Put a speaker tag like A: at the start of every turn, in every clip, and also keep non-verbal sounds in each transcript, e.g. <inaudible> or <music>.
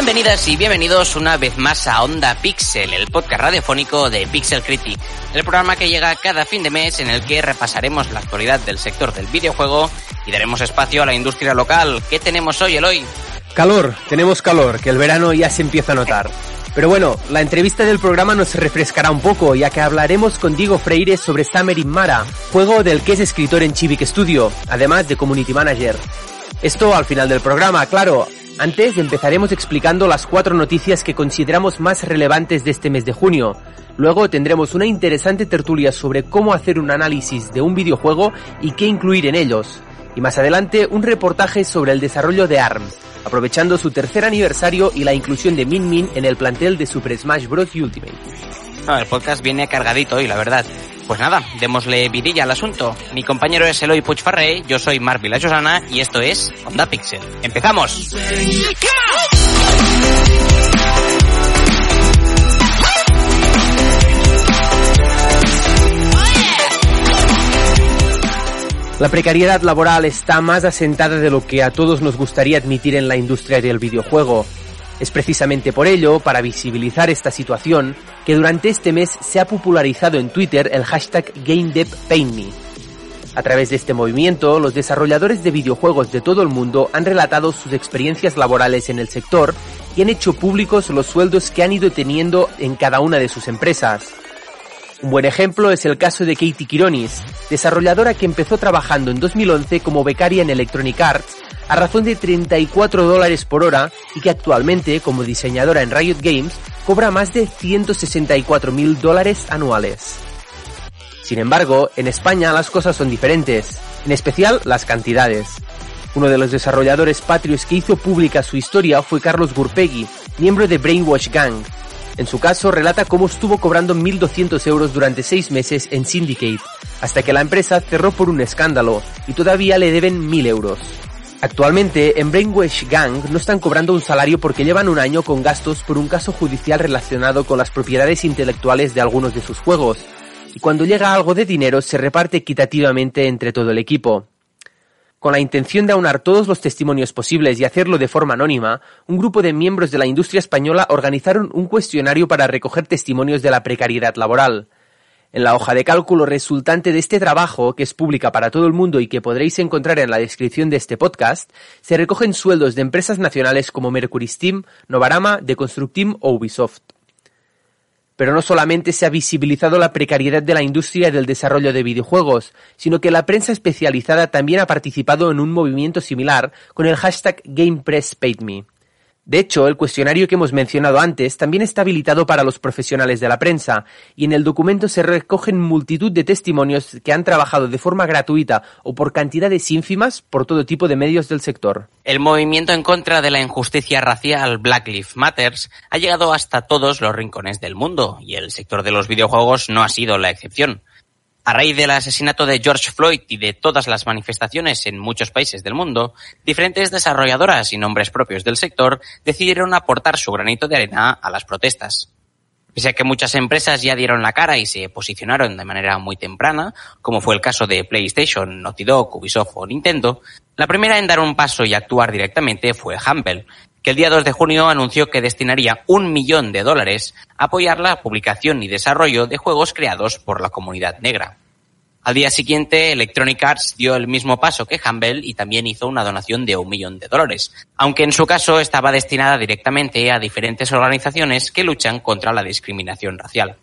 A: Bienvenidas y bienvenidos una vez más a Onda Pixel, el podcast radiofónico de Pixel Critic, el programa que llega cada fin de mes en el que repasaremos la actualidad del sector del videojuego y daremos espacio a la industria local. ¿Qué tenemos hoy, Eloy?
B: Calor, tenemos calor, que el verano ya se empieza a notar. Pero bueno, la entrevista del programa nos refrescará un poco, ya que hablaremos con Diego Freire sobre Summer in Mara, juego del que es escritor en Chivic Studio, además de Community Manager. Esto al final del programa, claro. Antes empezaremos explicando las cuatro noticias que consideramos más relevantes de este mes de junio. Luego tendremos una interesante tertulia sobre cómo hacer un análisis de un videojuego y qué incluir en ellos. Y más adelante un reportaje sobre el desarrollo de ARMS, aprovechando su tercer aniversario y la inclusión de Min Min en el plantel de Super Smash Bros. Ultimate.
A: el podcast viene cargadito hoy, la verdad. Pues nada, démosle vidilla al asunto. Mi compañero es Eloy Puigfarrey, yo soy Mark Josana y esto es Onda Pixel. ¡Empezamos!
B: La precariedad laboral está más asentada de lo que a todos nos gustaría admitir en la industria del videojuego. Es precisamente por ello, para visibilizar esta situación, que durante este mes se ha popularizado en Twitter el hashtag GameDevPaintMe. A través de este movimiento, los desarrolladores de videojuegos de todo el mundo han relatado sus experiencias laborales en el sector y han hecho públicos los sueldos que han ido teniendo en cada una de sus empresas. Un buen ejemplo es el caso de Katie Kironis, desarrolladora que empezó trabajando en 2011 como becaria en Electronic Arts a razón de 34 dólares por hora y que actualmente, como diseñadora en Riot Games, cobra más de 164 mil dólares anuales. Sin embargo, en España las cosas son diferentes, en especial las cantidades. Uno de los desarrolladores patrios que hizo pública su historia fue Carlos Gurpegui, miembro de Brainwash Gang, en su caso, relata cómo estuvo cobrando 1.200 euros durante seis meses en Syndicate, hasta que la empresa cerró por un escándalo y todavía le deben 1.000 euros. Actualmente, en Brainwash Gang no están cobrando un salario porque llevan un año con gastos por un caso judicial relacionado con las propiedades intelectuales de algunos de sus juegos, y cuando llega algo de dinero se reparte equitativamente entre todo el equipo. Con la intención de aunar todos los testimonios posibles y hacerlo de forma anónima, un grupo de miembros de la industria española organizaron un cuestionario para recoger testimonios de la precariedad laboral. En la hoja de cálculo resultante de este trabajo, que es pública para todo el mundo y que podréis encontrar en la descripción de este podcast, se recogen sueldos de empresas nacionales como Mercury Steam, Novarama, Deconstructim o Ubisoft. Pero no solamente se ha visibilizado la precariedad de la industria del desarrollo de videojuegos, sino que la prensa especializada también ha participado en un movimiento similar con el hashtag GamePressPaidMe. De hecho, el cuestionario que hemos mencionado antes también está habilitado para los profesionales de la prensa, y en el documento se recogen multitud de testimonios que han trabajado de forma gratuita o por cantidades ínfimas por todo tipo de medios del sector.
A: El movimiento en contra de la injusticia racial Black Lives Matters ha llegado hasta todos los rincones del mundo, y el sector de los videojuegos no ha sido la excepción. A raíz del asesinato de George Floyd y de todas las manifestaciones en muchos países del mundo, diferentes desarrolladoras y nombres propios del sector decidieron aportar su granito de arena a las protestas. Pese a que muchas empresas ya dieron la cara y se posicionaron de manera muy temprana, como fue el caso de PlayStation, Naughty Dog, Ubisoft o Nintendo, la primera en dar un paso y actuar directamente fue Humble, que el día 2 de junio anunció que destinaría un millón de dólares a apoyar la publicación y desarrollo de juegos creados por la comunidad negra. Al día siguiente, Electronic Arts dio el mismo paso que Humble y también hizo una donación de un millón de dólares, aunque en su caso estaba destinada directamente a diferentes organizaciones que luchan contra la discriminación racial.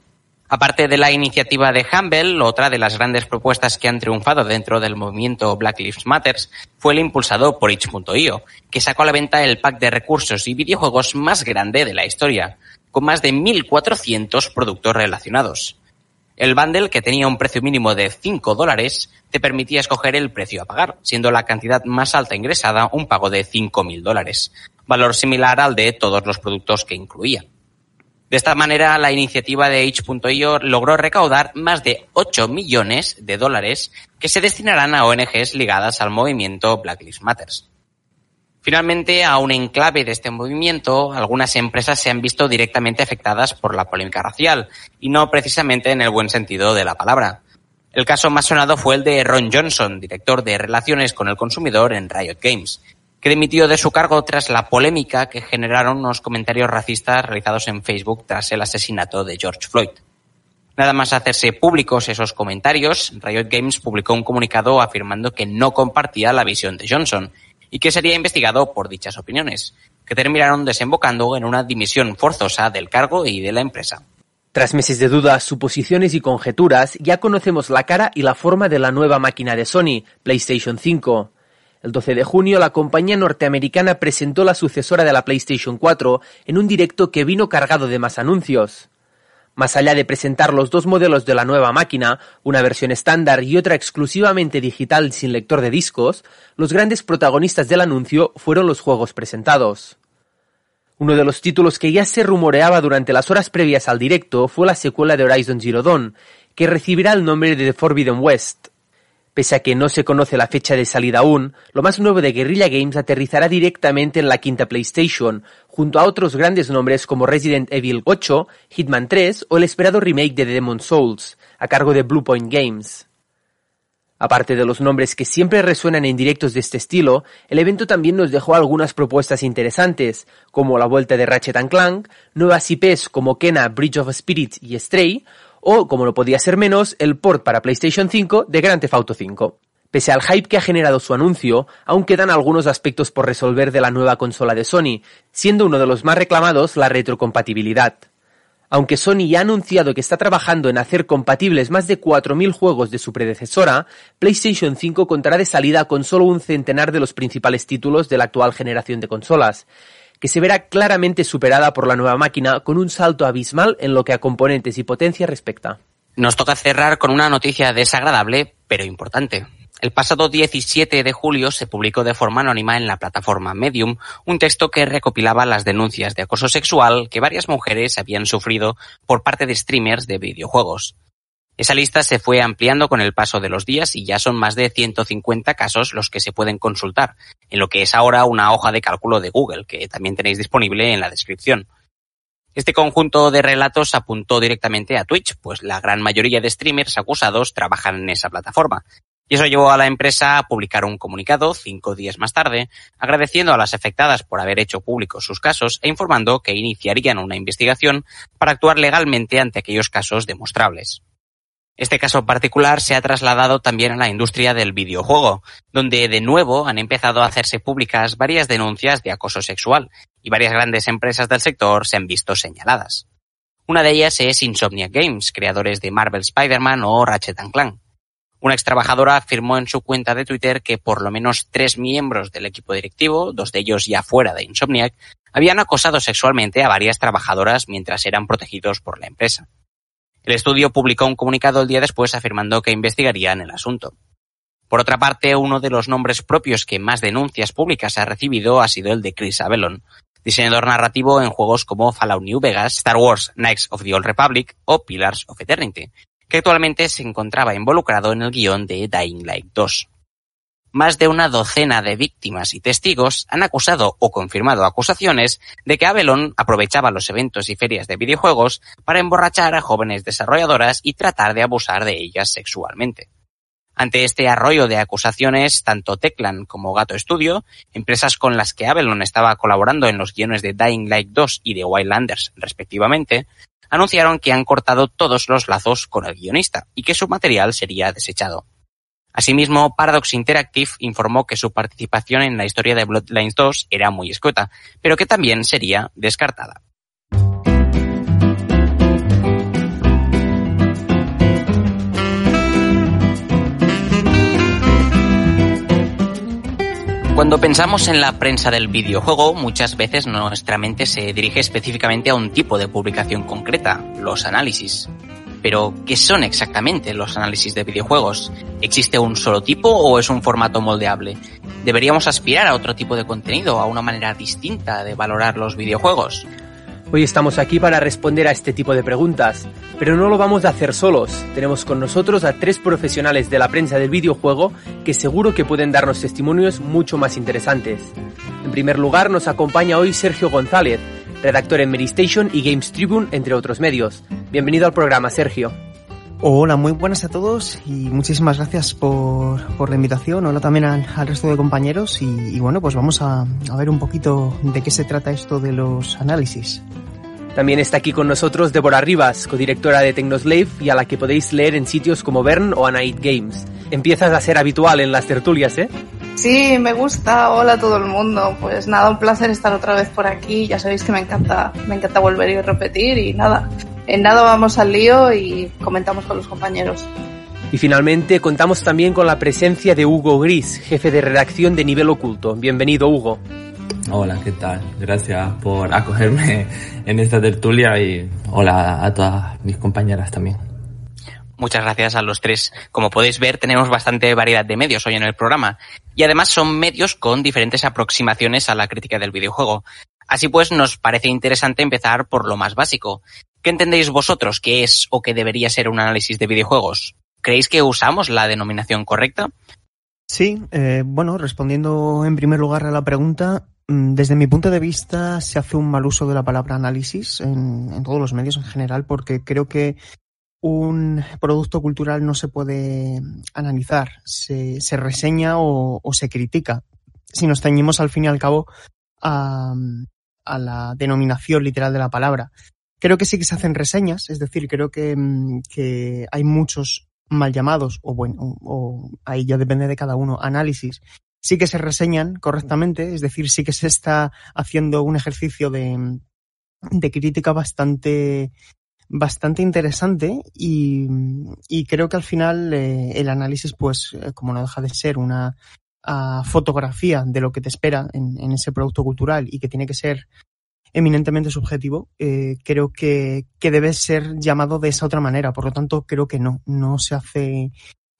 A: Aparte de la iniciativa de Humble, otra de las grandes propuestas que han triunfado dentro del movimiento Black Lives Matters fue el impulsado por itch.io, que sacó a la venta el pack de recursos y videojuegos más grande de la historia, con más de 1.400 productos relacionados. El bundle, que tenía un precio mínimo de 5 dólares, te permitía escoger el precio a pagar, siendo la cantidad más alta ingresada un pago de 5.000 dólares, valor similar al de todos los productos que incluía. De esta manera, la iniciativa de H.io logró recaudar más de 8 millones de dólares que se destinarán a ONGs ligadas al movimiento Black Lives Matter. Finalmente, a un enclave de este movimiento, algunas empresas se han visto directamente afectadas por la polémica racial, y no precisamente en el buen sentido de la palabra. El caso más sonado fue el de Ron Johnson, director de Relaciones con el Consumidor en Riot Games, que dimitió de su cargo tras la polémica que generaron unos comentarios racistas realizados en Facebook tras el asesinato de George Floyd. Nada más hacerse públicos esos comentarios, Riot Games publicó un comunicado afirmando que no compartía la visión de Johnson y que sería investigado por dichas opiniones, que terminaron desembocando en una dimisión forzosa del cargo y de la empresa.
B: Tras meses de dudas, suposiciones y conjeturas, ya conocemos la cara y la forma de la nueva máquina de Sony, PlayStation 5. El 12 de junio, la compañía norteamericana presentó la sucesora de la PlayStation 4 en un directo que vino cargado de más anuncios. Más allá de presentar los dos modelos de la nueva máquina, una versión estándar y otra exclusivamente digital sin lector de discos, los grandes protagonistas del anuncio fueron los juegos presentados. Uno de los títulos que ya se rumoreaba durante las horas previas al directo fue la secuela de Horizon Zero Dawn, que recibirá el nombre de The Forbidden West. Pese a que no se conoce la fecha de salida aún, lo más nuevo de Guerrilla Games aterrizará directamente en la quinta PlayStation, junto a otros grandes nombres como Resident Evil 8, Hitman 3 o el esperado remake de Demon's Souls, a cargo de Bluepoint Games. Aparte de los nombres que siempre resuenan en directos de este estilo, el evento también nos dejó algunas propuestas interesantes, como la vuelta de Ratchet Clank, nuevas IPs como Kena, Bridge of Spirits y Stray, o, como no podía ser menos, el port para PlayStation 5 de Grand Theft Auto 5. Pese al hype que ha generado su anuncio, aún quedan algunos aspectos por resolver de la nueva consola de Sony, siendo uno de los más reclamados la retrocompatibilidad. Aunque Sony ya ha anunciado que está trabajando en hacer compatibles más de 4.000 juegos de su predecesora, PlayStation 5 contará de salida con solo un centenar de los principales títulos de la actual generación de consolas, que se verá claramente superada por la nueva máquina con un salto abismal en lo que a componentes y potencia respecta.
A: Nos toca cerrar con una noticia desagradable, pero importante. El pasado 17 de julio se publicó de forma anónima en la plataforma Medium un texto que recopilaba las denuncias de acoso sexual que varias mujeres habían sufrido por parte de streamers de videojuegos. Esa lista se fue ampliando con el paso de los días y ya son más de 150 casos los que se pueden consultar, en lo que es ahora una hoja de cálculo de Google, que también tenéis disponible en la descripción. Este conjunto de relatos apuntó directamente a Twitch, pues la gran mayoría de streamers acusados trabajan en esa plataforma. Y eso llevó a la empresa a publicar un comunicado cinco días más tarde, agradeciendo a las afectadas por haber hecho públicos sus casos e informando que iniciarían una investigación para actuar legalmente ante aquellos casos demostrables. Este caso particular se ha trasladado también a la industria del videojuego, donde de nuevo han empezado a hacerse públicas varias denuncias de acoso sexual y varias grandes empresas del sector se han visto señaladas. Una de ellas es Insomniac Games, creadores de Marvel Spider-Man o Ratchet Clank. Una ex trabajadora afirmó en su cuenta de Twitter que por lo menos tres miembros del equipo directivo, dos de ellos ya fuera de Insomniac, habían acosado sexualmente a varias trabajadoras mientras eran protegidos por la empresa. El estudio publicó un comunicado el día después afirmando que investigarían el asunto. Por otra parte, uno de los nombres propios que más denuncias públicas ha recibido ha sido el de Chris Avellon, diseñador narrativo en juegos como Fallout New Vegas, Star Wars Knights of the Old Republic o Pillars of Eternity, que actualmente se encontraba involucrado en el guion de Dying Light 2 más de una docena de víctimas y testigos han acusado o confirmado acusaciones de que Avalon aprovechaba los eventos y ferias de videojuegos para emborrachar a jóvenes desarrolladoras y tratar de abusar de ellas sexualmente. Ante este arroyo de acusaciones, tanto Teclan como Gato Studio, empresas con las que Avalon estaba colaborando en los guiones de Dying Light 2 y de Wildlanders, respectivamente, anunciaron que han cortado todos los lazos con el guionista y que su material sería desechado. Asimismo, Paradox Interactive informó que su participación en la historia de Bloodlines 2 era muy escueta, pero que también sería descartada. Cuando pensamos en la prensa del videojuego, muchas veces nuestra mente se dirige específicamente a un tipo de publicación concreta, los análisis. Pero, ¿qué son exactamente los análisis de videojuegos? ¿Existe un solo tipo o es un formato moldeable? ¿Deberíamos aspirar a otro tipo de contenido, a una manera distinta de valorar los videojuegos?
B: Hoy estamos aquí para responder a este tipo de preguntas, pero no lo vamos a hacer solos. Tenemos con nosotros a tres profesionales de la prensa del videojuego que seguro que pueden darnos testimonios mucho más interesantes. En primer lugar, nos acompaña hoy Sergio González, redactor en Medistation y Games Tribune, entre otros medios. Bienvenido al programa, Sergio.
C: Hola, muy buenas a todos y muchísimas gracias por, por la invitación. Hola también al, resto de compañeros y, y, bueno, pues vamos a, a ver un poquito de qué se trata esto de los análisis.
B: También está aquí con nosotros Débora Rivas, codirectora de Technoslave y a la que podéis leer en sitios como Bern o Anait Games. Empiezas a ser habitual en las tertulias, ¿eh?
D: Sí, me gusta. Hola a todo el mundo. Pues nada, un placer estar otra vez por aquí. Ya sabéis que me encanta, me encanta volver y repetir y nada. En nada vamos al lío y comentamos con los compañeros.
B: Y finalmente contamos también con la presencia de Hugo Gris, jefe de redacción de Nivel Oculto. Bienvenido, Hugo.
E: Hola, ¿qué tal? Gracias por acogerme en esta tertulia y hola a todas mis compañeras también.
A: Muchas gracias a los tres. Como podéis ver, tenemos bastante variedad de medios hoy en el programa. Y además son medios con diferentes aproximaciones a la crítica del videojuego. Así pues, nos parece interesante empezar por lo más básico. ¿Qué entendéis vosotros que es o que debería ser un análisis de videojuegos? ¿Creéis que usamos la denominación correcta?
C: Sí, eh, bueno, respondiendo en primer lugar a la pregunta, desde mi punto de vista se hace un mal uso de la palabra análisis en, todos los medios en general porque creo que un producto cultural no se puede analizar, se, se reseña o, se critica. Si nos ceñimos al fin y al cabo a, a, la denominación literal de la palabra. Creo que sí que se hacen reseñas, es decir, creo que, que hay muchos mal llamados, o bueno, o ahí ya depende de cada uno, análisis, sí que se reseñan correctamente, es decir, sí que se está haciendo un ejercicio de, de crítica bastante bastante interesante y, y, creo que al final eh, el análisis, pues, eh, como no deja de ser una uh, fotografía de lo que te espera en, en, ese producto cultural y que tiene que ser eminentemente subjetivo, eh, creo que, que debe ser llamado de esa otra manera. Por lo tanto, creo que no, no se hace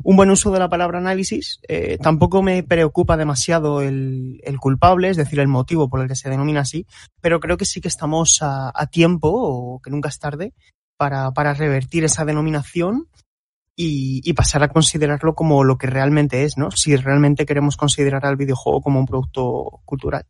C: un buen uso de la palabra análisis. Eh, tampoco me preocupa demasiado el, culpable, es decir, el motivo por el que se denomina así, pero creo que sí que estamos a, tiempo, o que nunca es tarde, para, para revertir esa denominación y, pasar a considerarlo como lo que realmente es, ¿no? Si realmente queremos considerar al videojuego como un producto cultural.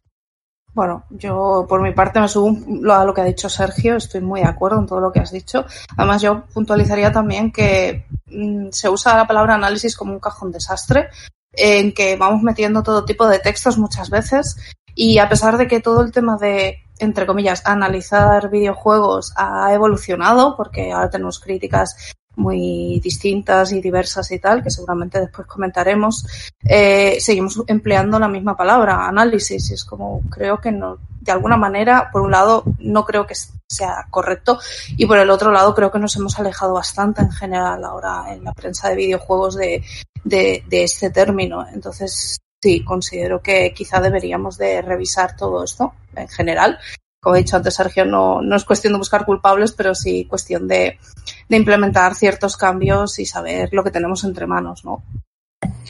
D: Bueno, yo por mi parte me subo a lo que ha dicho Sergio, estoy muy de acuerdo en todo lo que has dicho. Además, yo puntualizaría también que mmm, se usa la palabra análisis como un cajón desastre, en que vamos metiendo todo tipo de textos muchas veces y a pesar de que todo el tema de entre comillas, analizar videojuegos ha evolucionado, porque ahora tenemos críticas muy distintas y diversas y tal, que seguramente después comentaremos, eh, seguimos empleando la misma palabra, análisis. Es como, creo que no, de alguna manera, por un lado, no creo que sea correcto y por el otro lado, creo que nos hemos alejado bastante en general ahora en la prensa de videojuegos de, de, de este término. Entonces, sí, considero que quizá deberíamos de revisar todo esto en general. Como he dicho antes, Sergio, no, no es cuestión de buscar culpables, pero sí cuestión de, de, implementar ciertos cambios y saber lo que tenemos entre manos, ¿no?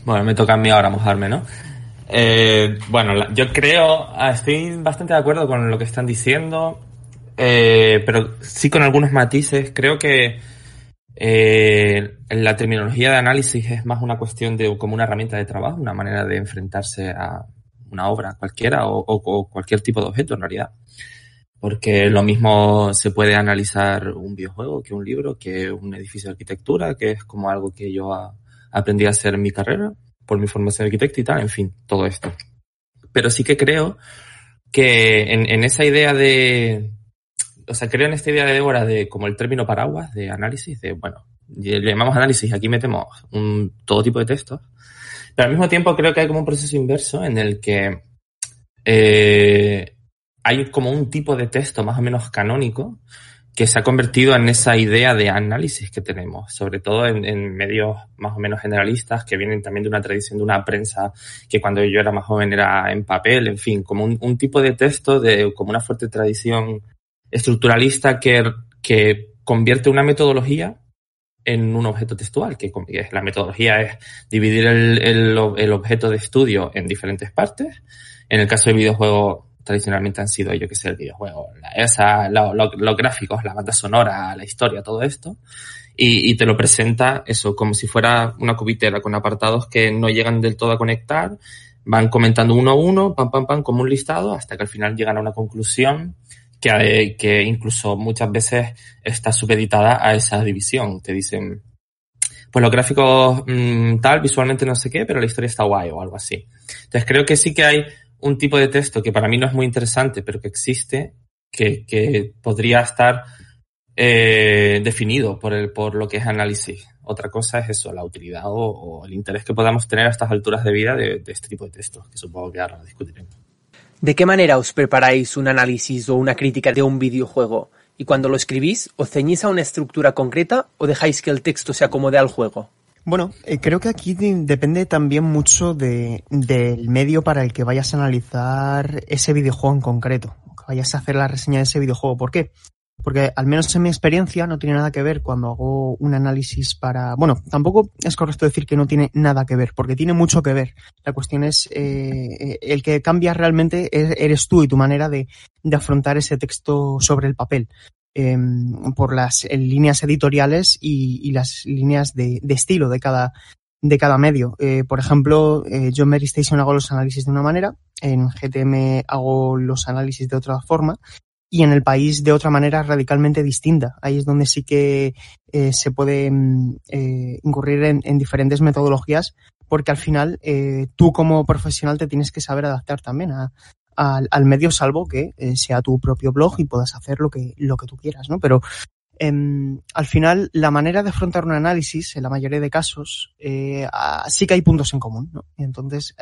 E: Bueno, me toca a mí ahora mojarme, ¿no? Eh, bueno, yo creo, ah, estoy bastante de acuerdo con lo que están diciendo, eh, pero sí con algunos matices. Creo que eh, la terminología de análisis es más una cuestión de como una herramienta de trabajo, una manera de enfrentarse a una obra cualquiera o, cualquier tipo de objeto en realidad. Porque lo mismo se puede analizar un videojuego que un libro, que un edificio de arquitectura, que es como algo que yo a, aprendí a hacer mi carrera por mi formación de arquitecto y tal, en fin, todo esto. Pero sí que creo que en, en esa idea de, o sea, creo en esta idea de Débora de como el término paraguas de análisis, de, bueno, le llamamos análisis, aquí metemos un, todo tipo de textos, pero al mismo tiempo creo que hay como un proceso inverso en el que eh, hay como un tipo de texto más o menos canónico que se ha convertido en esa idea de análisis que tenemos, sobre todo en, medios más o menos generalistas que vienen también de una tradición de una prensa que cuando yo era más joven era en papel, en fin, como un, un tipo de texto de como una fuerte tradición estructuralista que, que convierte una metodología en un objeto textual, que la metodología es dividir el, el, el objeto de estudio en diferentes partes. En el caso del videojuego, tradicionalmente han sido, yo que sé, el videojuego, la, esa, lo, lo, los gráficos, la banda sonora, la historia, todo esto. Y, y, te lo presenta eso como si fuera una cubitera con apartados que no llegan del todo a conectar, van comentando uno a uno, pam, pam, pam, como un listado, hasta que al final llegan a una conclusión que, que incluso muchas veces está supeditada a esa división. Te dicen, pues los gráficos mmm, tal, visualmente no sé qué, pero la historia está guay o algo así. Entonces creo que sí que hay un tipo de texto que para mí no es muy interesante, pero que existe, que, que podría estar eh, definido por, el, por lo que es análisis. Otra cosa es eso, la utilidad o, el interés que podamos tener a estas alturas de vida de, de este tipo de textos, que supongo que ahora discutiremos.
B: ¿De qué manera os preparáis un análisis o una crítica de un videojuego? Y cuando lo escribís, ¿os ceñís a una estructura concreta o dejáis que el texto se acomode al juego?
C: Bueno, eh, creo que aquí depende también mucho de, del medio para el que vayas a analizar ese videojuego en concreto, que vayas a hacer la reseña de ese videojuego. ¿Por qué? Porque al menos en mi experiencia no tiene nada que ver cuando hago un análisis para... Bueno, tampoco es correcto decir que no tiene nada que ver, porque tiene mucho que ver. La cuestión es, eh, el que cambia realmente eres tú y tu manera de afrontar ese texto sobre el papel. Eh, por las líneas editoriales y, las líneas de, estilo de cada, de cada medio. Eh, por ejemplo, eh, yo en Mary Station hago los análisis de una manera, en GTM hago los análisis de otra forma y en el país de otra manera radicalmente distinta. Ahí es donde sí que eh, se puede eh, incurrir en, en, diferentes metodologías porque al final eh, tú como profesional te tienes que saber adaptar también a, a, al medio salvo que eh, sea tu propio blog y puedas hacer lo que, lo que tú quieras, ¿no? Pero eh, al final la manera de afrontar un análisis en la mayoría de casos eh, sí que hay puntos en común, ¿no? Y entonces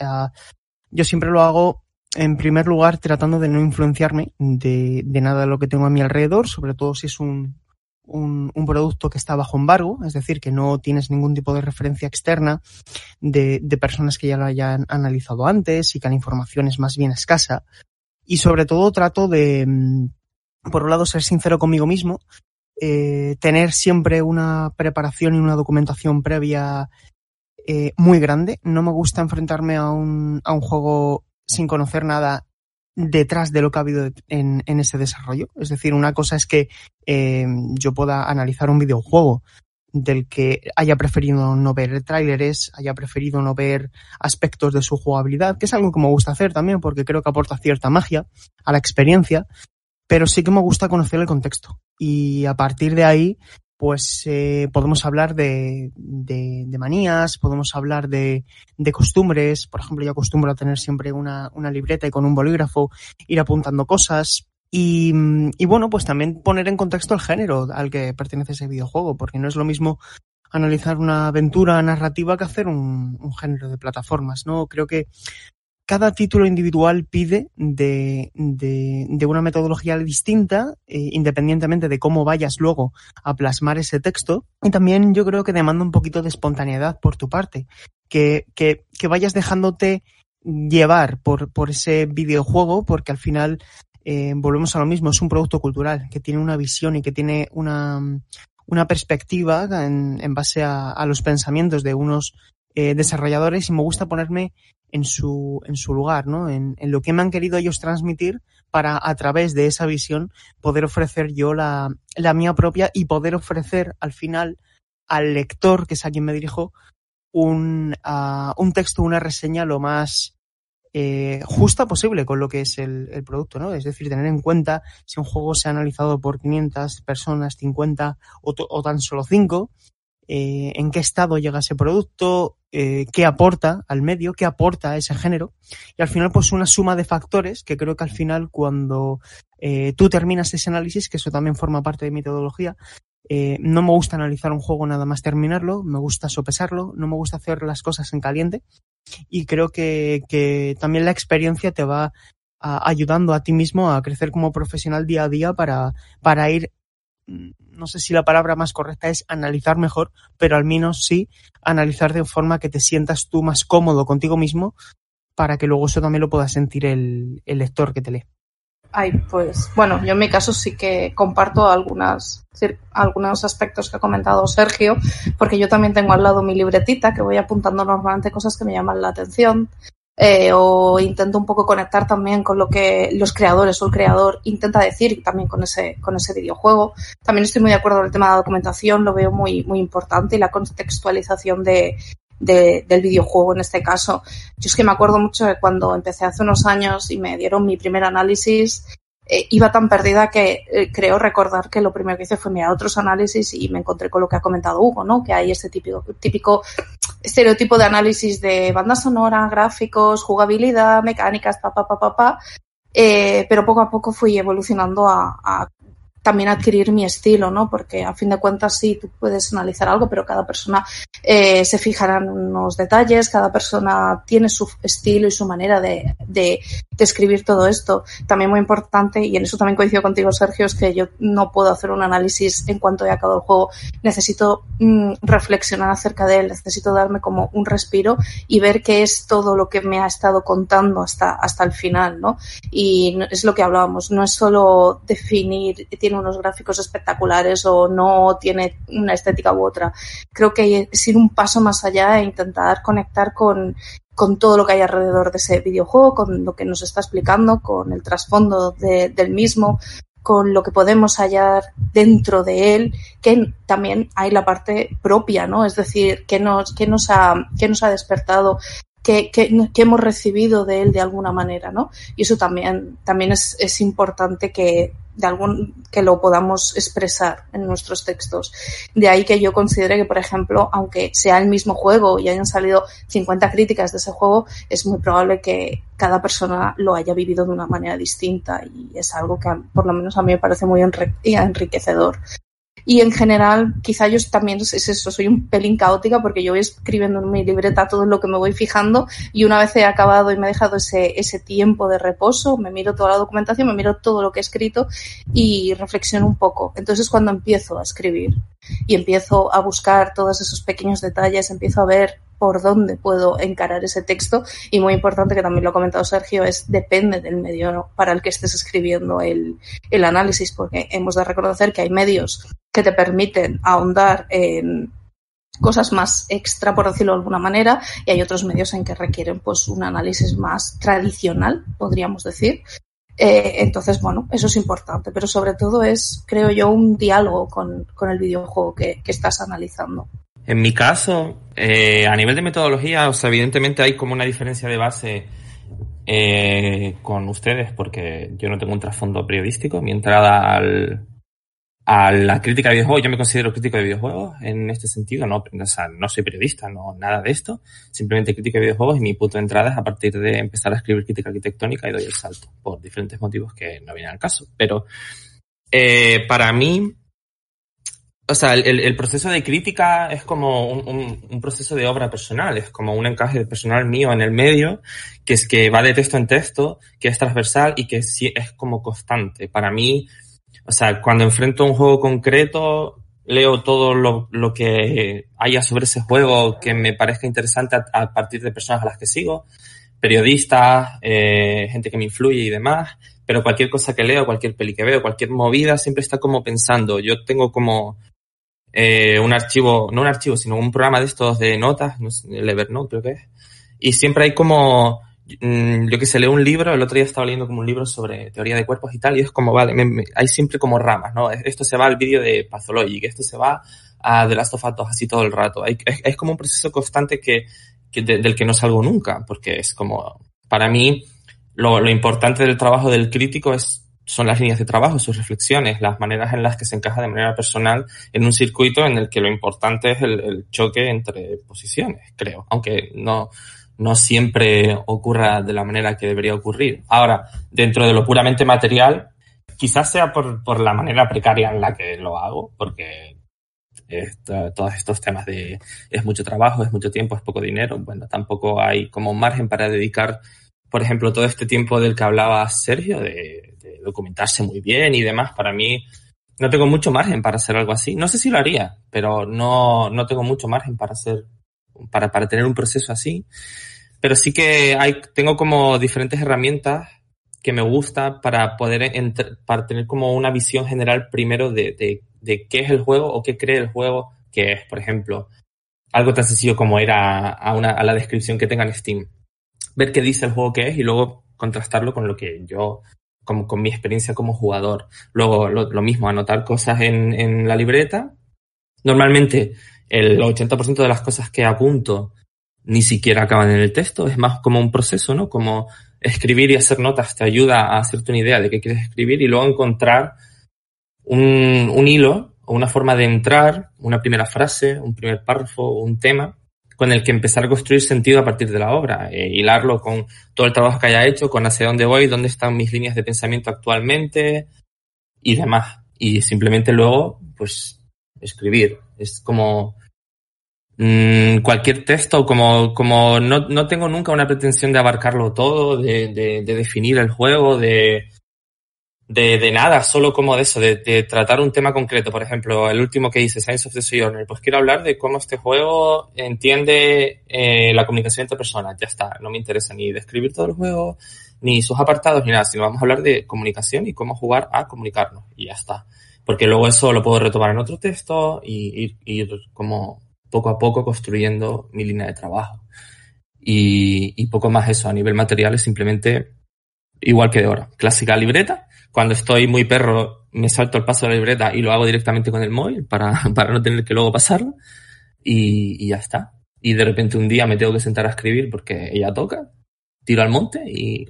C: yo siempre lo hago en primer lugar, tratando de no influenciarme de, de, nada de lo que tengo a mi alrededor, sobre todo si es un, un, producto que está bajo embargo, es decir, que no tienes ningún tipo de referencia externa de, de personas que ya lo hayan analizado antes y que la información es más bien escasa. Y sobre todo trato de, mm, por un lado, ser sincero conmigo mismo, eh, tener siempre una preparación y una documentación previa eh, muy grande. No me gusta enfrentarme a un, a un juego sin conocer nada detrás de lo que ha habido en, ese desarrollo. Es decir, una cosa es que eh, yo pueda analizar un videojuego del que haya preferido no ver tráileres, haya preferido no ver aspectos de su jugabilidad, que es algo que me gusta hacer también porque creo que aporta cierta magia a la experiencia, pero sí que me gusta conocer el contexto. Y a partir de ahí, pues eh, podemos hablar de, de, de, manías, podemos hablar de, de, costumbres. Por ejemplo, yo acostumbro a tener siempre una, una, libreta y con un bolígrafo ir apuntando cosas. Y, y, bueno, pues también poner en contexto el género al que pertenece ese videojuego, porque no es lo mismo analizar una aventura narrativa que hacer un, un género de plataformas, ¿no? Creo que cada título individual pide de, de, una metodología distinta, eh, independientemente de cómo vayas luego a plasmar ese texto. Y también yo creo que demanda un poquito de espontaneidad por tu parte, que, que, que vayas dejándote llevar por, ese videojuego, porque al final eh, volvemos a lo mismo, es un producto cultural que tiene una visión y que tiene una, perspectiva en, en base a, los pensamientos de unos eh, desarrolladores y me gusta ponerme en su, en su lugar, ¿no? En, en, lo que me han querido ellos transmitir para a través de esa visión poder ofrecer yo la, la mía propia y poder ofrecer al final al lector, que es a quien me dirijo, un, uh, un texto, una reseña lo más eh, justa posible con lo que es el, el, producto, ¿no? Es decir, tener en cuenta si un juego se ha analizado por 500 personas, 50 o, o tan solo 5, eh, en qué estado llega ese producto, eh, qué aporta al medio, qué aporta a ese género. Y al final, pues una suma de factores que creo que al final cuando eh, tú terminas ese análisis, que eso también forma parte de metodología, eh, no me gusta analizar un juego nada más terminarlo, me gusta sopesarlo, no me gusta hacer las cosas en caliente y creo que, que también la experiencia te va ayudando a ti mismo a crecer como profesional día a día para, para ir no sé si la palabra más correcta es analizar mejor, pero al menos sí analizar de forma que te sientas tú más cómodo contigo mismo para que luego eso también lo pueda sentir el, el lector que te lee.
D: Ay, pues bueno, yo en mi caso sí que comparto algunas, algunos aspectos que ha comentado Sergio, porque yo también tengo al lado mi libretita que voy apuntando normalmente cosas que me llaman la atención. Eh, o intento un poco conectar también con lo que los creadores o el creador intenta decir también con ese, con ese videojuego. También estoy muy de acuerdo con el tema de la documentación, lo veo muy, muy importante y la contextualización de, de, del videojuego en este caso. Yo es que me acuerdo mucho de cuando empecé hace unos años y me dieron mi primer análisis, eh, iba tan perdida que eh, creo recordar que lo primero que hice fue mirar otros análisis y me encontré con lo que ha comentado Hugo, ¿no? Que hay este típico, típico estereotipo de análisis de banda sonora, gráficos, jugabilidad, mecánicas, pa, pa, pa, pa, pa. Eh, pero poco a poco fui evolucionando a, a también adquirir mi estilo, ¿no? Porque a fin de cuentas sí, tú puedes analizar algo, pero cada persona eh, se fijará en unos detalles, cada persona tiene su estilo y su manera de, de, escribir todo esto. También muy importante, y en eso también coincido contigo, Sergio, es que yo no puedo hacer un análisis en cuanto he acabado el juego. Necesito mm, reflexionar acerca de él, necesito darme como un respiro y ver qué es todo lo que me ha estado contando hasta, hasta el final, ¿no? Y es lo que hablábamos, no es solo definir, tiene unos gráficos espectaculares o no tiene una estética u otra. Creo que es ir un paso más allá e intentar conectar con, con todo lo que hay alrededor de ese videojuego, con lo que nos está explicando, con el trasfondo de, del mismo, con lo que podemos hallar dentro de él, que también hay la parte propia, ¿no? Es decir, que nos, que nos ha, que nos ha despertado que, que, que, hemos recibido de él de alguna manera, ¿no? Y eso también, también es, es importante que, de algún, que lo podamos expresar en nuestros textos. De ahí que yo considere que, por ejemplo, aunque sea el mismo juego y hayan salido 50 críticas de ese juego, es muy probable que cada persona lo haya vivido de una manera distinta y es algo que por lo menos a mí me parece muy enriquecedor. Y en general, quizá yo también es eso, soy un pelín caótica porque yo voy escribiendo en mi libreta todo lo que me voy fijando y una vez he acabado y me he dejado ese, ese tiempo de reposo, me miro toda la documentación, me miro todo lo que he escrito y reflexiono un poco. Entonces cuando empiezo a escribir y empiezo a buscar todos esos pequeños detalles, empiezo a ver por dónde puedo encarar ese texto y muy importante que también lo ha comentado Sergio es depende del medio para el que estés escribiendo el, el análisis porque hemos de reconocer que hay medios que te permiten ahondar en cosas más extra, por decirlo de alguna manera, y hay otros medios en que requieren pues un análisis más tradicional, podríamos decir. Eh, entonces, bueno, eso es importante, pero sobre todo es, creo yo, un diálogo con, con el videojuego que, que estás analizando.
E: En mi caso, eh, a nivel de metodología, o sea, evidentemente hay como una diferencia de base eh, con ustedes, porque yo no tengo un trasfondo periodístico. Mi entrada al, a la crítica de videojuegos, yo me considero crítico de videojuegos en este sentido, no, o sea, no soy periodista, no nada de esto, simplemente crítica de videojuegos y mi punto entrada es a partir de empezar a escribir crítica arquitectónica y doy el salto, por diferentes motivos que no vienen al caso. Pero eh, para mí, o sea, el, el, proceso de crítica es como un, un, un, proceso de obra personal, es como un encaje personal mío en el medio, que es que va de texto en texto, que es transversal y que sí es como constante. Para mí, o sea, cuando enfrento un juego concreto, leo todo lo, lo que haya sobre ese juego que me parezca interesante a, a partir de personas a las que sigo, periodistas, eh, gente que me influye y demás, pero cualquier cosa que leo, cualquier peli que veo, cualquier movida, siempre está como pensando. Yo tengo como eh, un archivo, no un archivo, sino un programa de estos de notas, no sé, el Evernote creo que es, y siempre hay como, mmm, yo que sé, leo un libro, el otro día estaba leyendo como un libro sobre teoría de cuerpos y tal, y es como, vale, me, me, hay siempre como ramas, ¿no? Esto se va al vídeo de Pathologic, esto se va a The Last of así todo el rato. Es, es, como un proceso constante que, que de, del que no salgo nunca, porque es como, para mí, lo importante del trabajo del crítico es son las líneas de trabajo, sus reflexiones, las maneras en las que se encaja de manera personal en un circuito en el que lo importante es el, choque entre posiciones, creo, aunque no, no siempre ocurra de la manera que debería ocurrir. Ahora, dentro de lo puramente material, quizás sea por, por la manera precaria en la que lo hago, porque todos estos temas de es mucho trabajo, es mucho tiempo, es poco dinero, bueno, tampoco hay como margen para dedicar, por ejemplo, todo este tiempo del que hablaba Sergio, de, documentarse muy bien y demás, para mí no tengo mucho margen para hacer algo así. No sé si lo haría, pero no, no tengo mucho margen para hacer, para, para tener un proceso así. Pero sí que hay, tengo como diferentes herramientas que me gusta para poder para tener como una visión general primero de, de, qué es el juego o qué cree el juego que es, por ejemplo, algo tan sencillo como ir a, a, una, a la descripción que tenga en Steam. Ver qué dice el juego que es y luego contrastarlo con lo que yo, con, con mi experiencia como jugador. Luego lo, lo mismo, anotar cosas en, en la libreta. Normalmente el 80% de las cosas que apunto ni siquiera acaban en el texto, es más como un proceso, ¿no? Como escribir y hacer notas te ayuda a hacerte una idea de qué quieres escribir y luego encontrar un, un hilo o una forma de entrar, una primera frase, un primer párrafo, un tema con el que empezar a construir sentido a partir de la obra, e hilarlo con todo el trabajo que haya hecho, con hacia dónde voy, dónde están mis líneas de pensamiento actualmente y demás. Y simplemente luego, pues, escribir. Es como Mm, cualquier texto, como, como no, no tengo nunca una pretensión de abarcarlo todo, de, de, de definir el juego, de, de, de, nada, solo como de eso, de, de, tratar un tema concreto. Por ejemplo, el último que hice, Science of the Sojourner, pues quiero hablar de cómo este juego entiende eh, la comunicación entre personas. Ya está, no me interesa ni describir todo el juego, ni sus apartados, ni nada, sino vamos a hablar de comunicación y cómo jugar a comunicarnos. Y ya está. Porque luego eso lo puedo retomar en otro texto y ir, ir como poco a poco construyendo mi línea de trabajo. Y, y poco más eso, a nivel material es simplemente igual que de ahora. Clásica libreta. Cuando estoy muy perro, me salto el paso de la libreta y lo hago directamente con el móvil para, <laughs> para no tener que luego pasarlo. Y, y ya está. Y de repente un día me tengo que sentar a escribir porque ella toca, tiro al monte y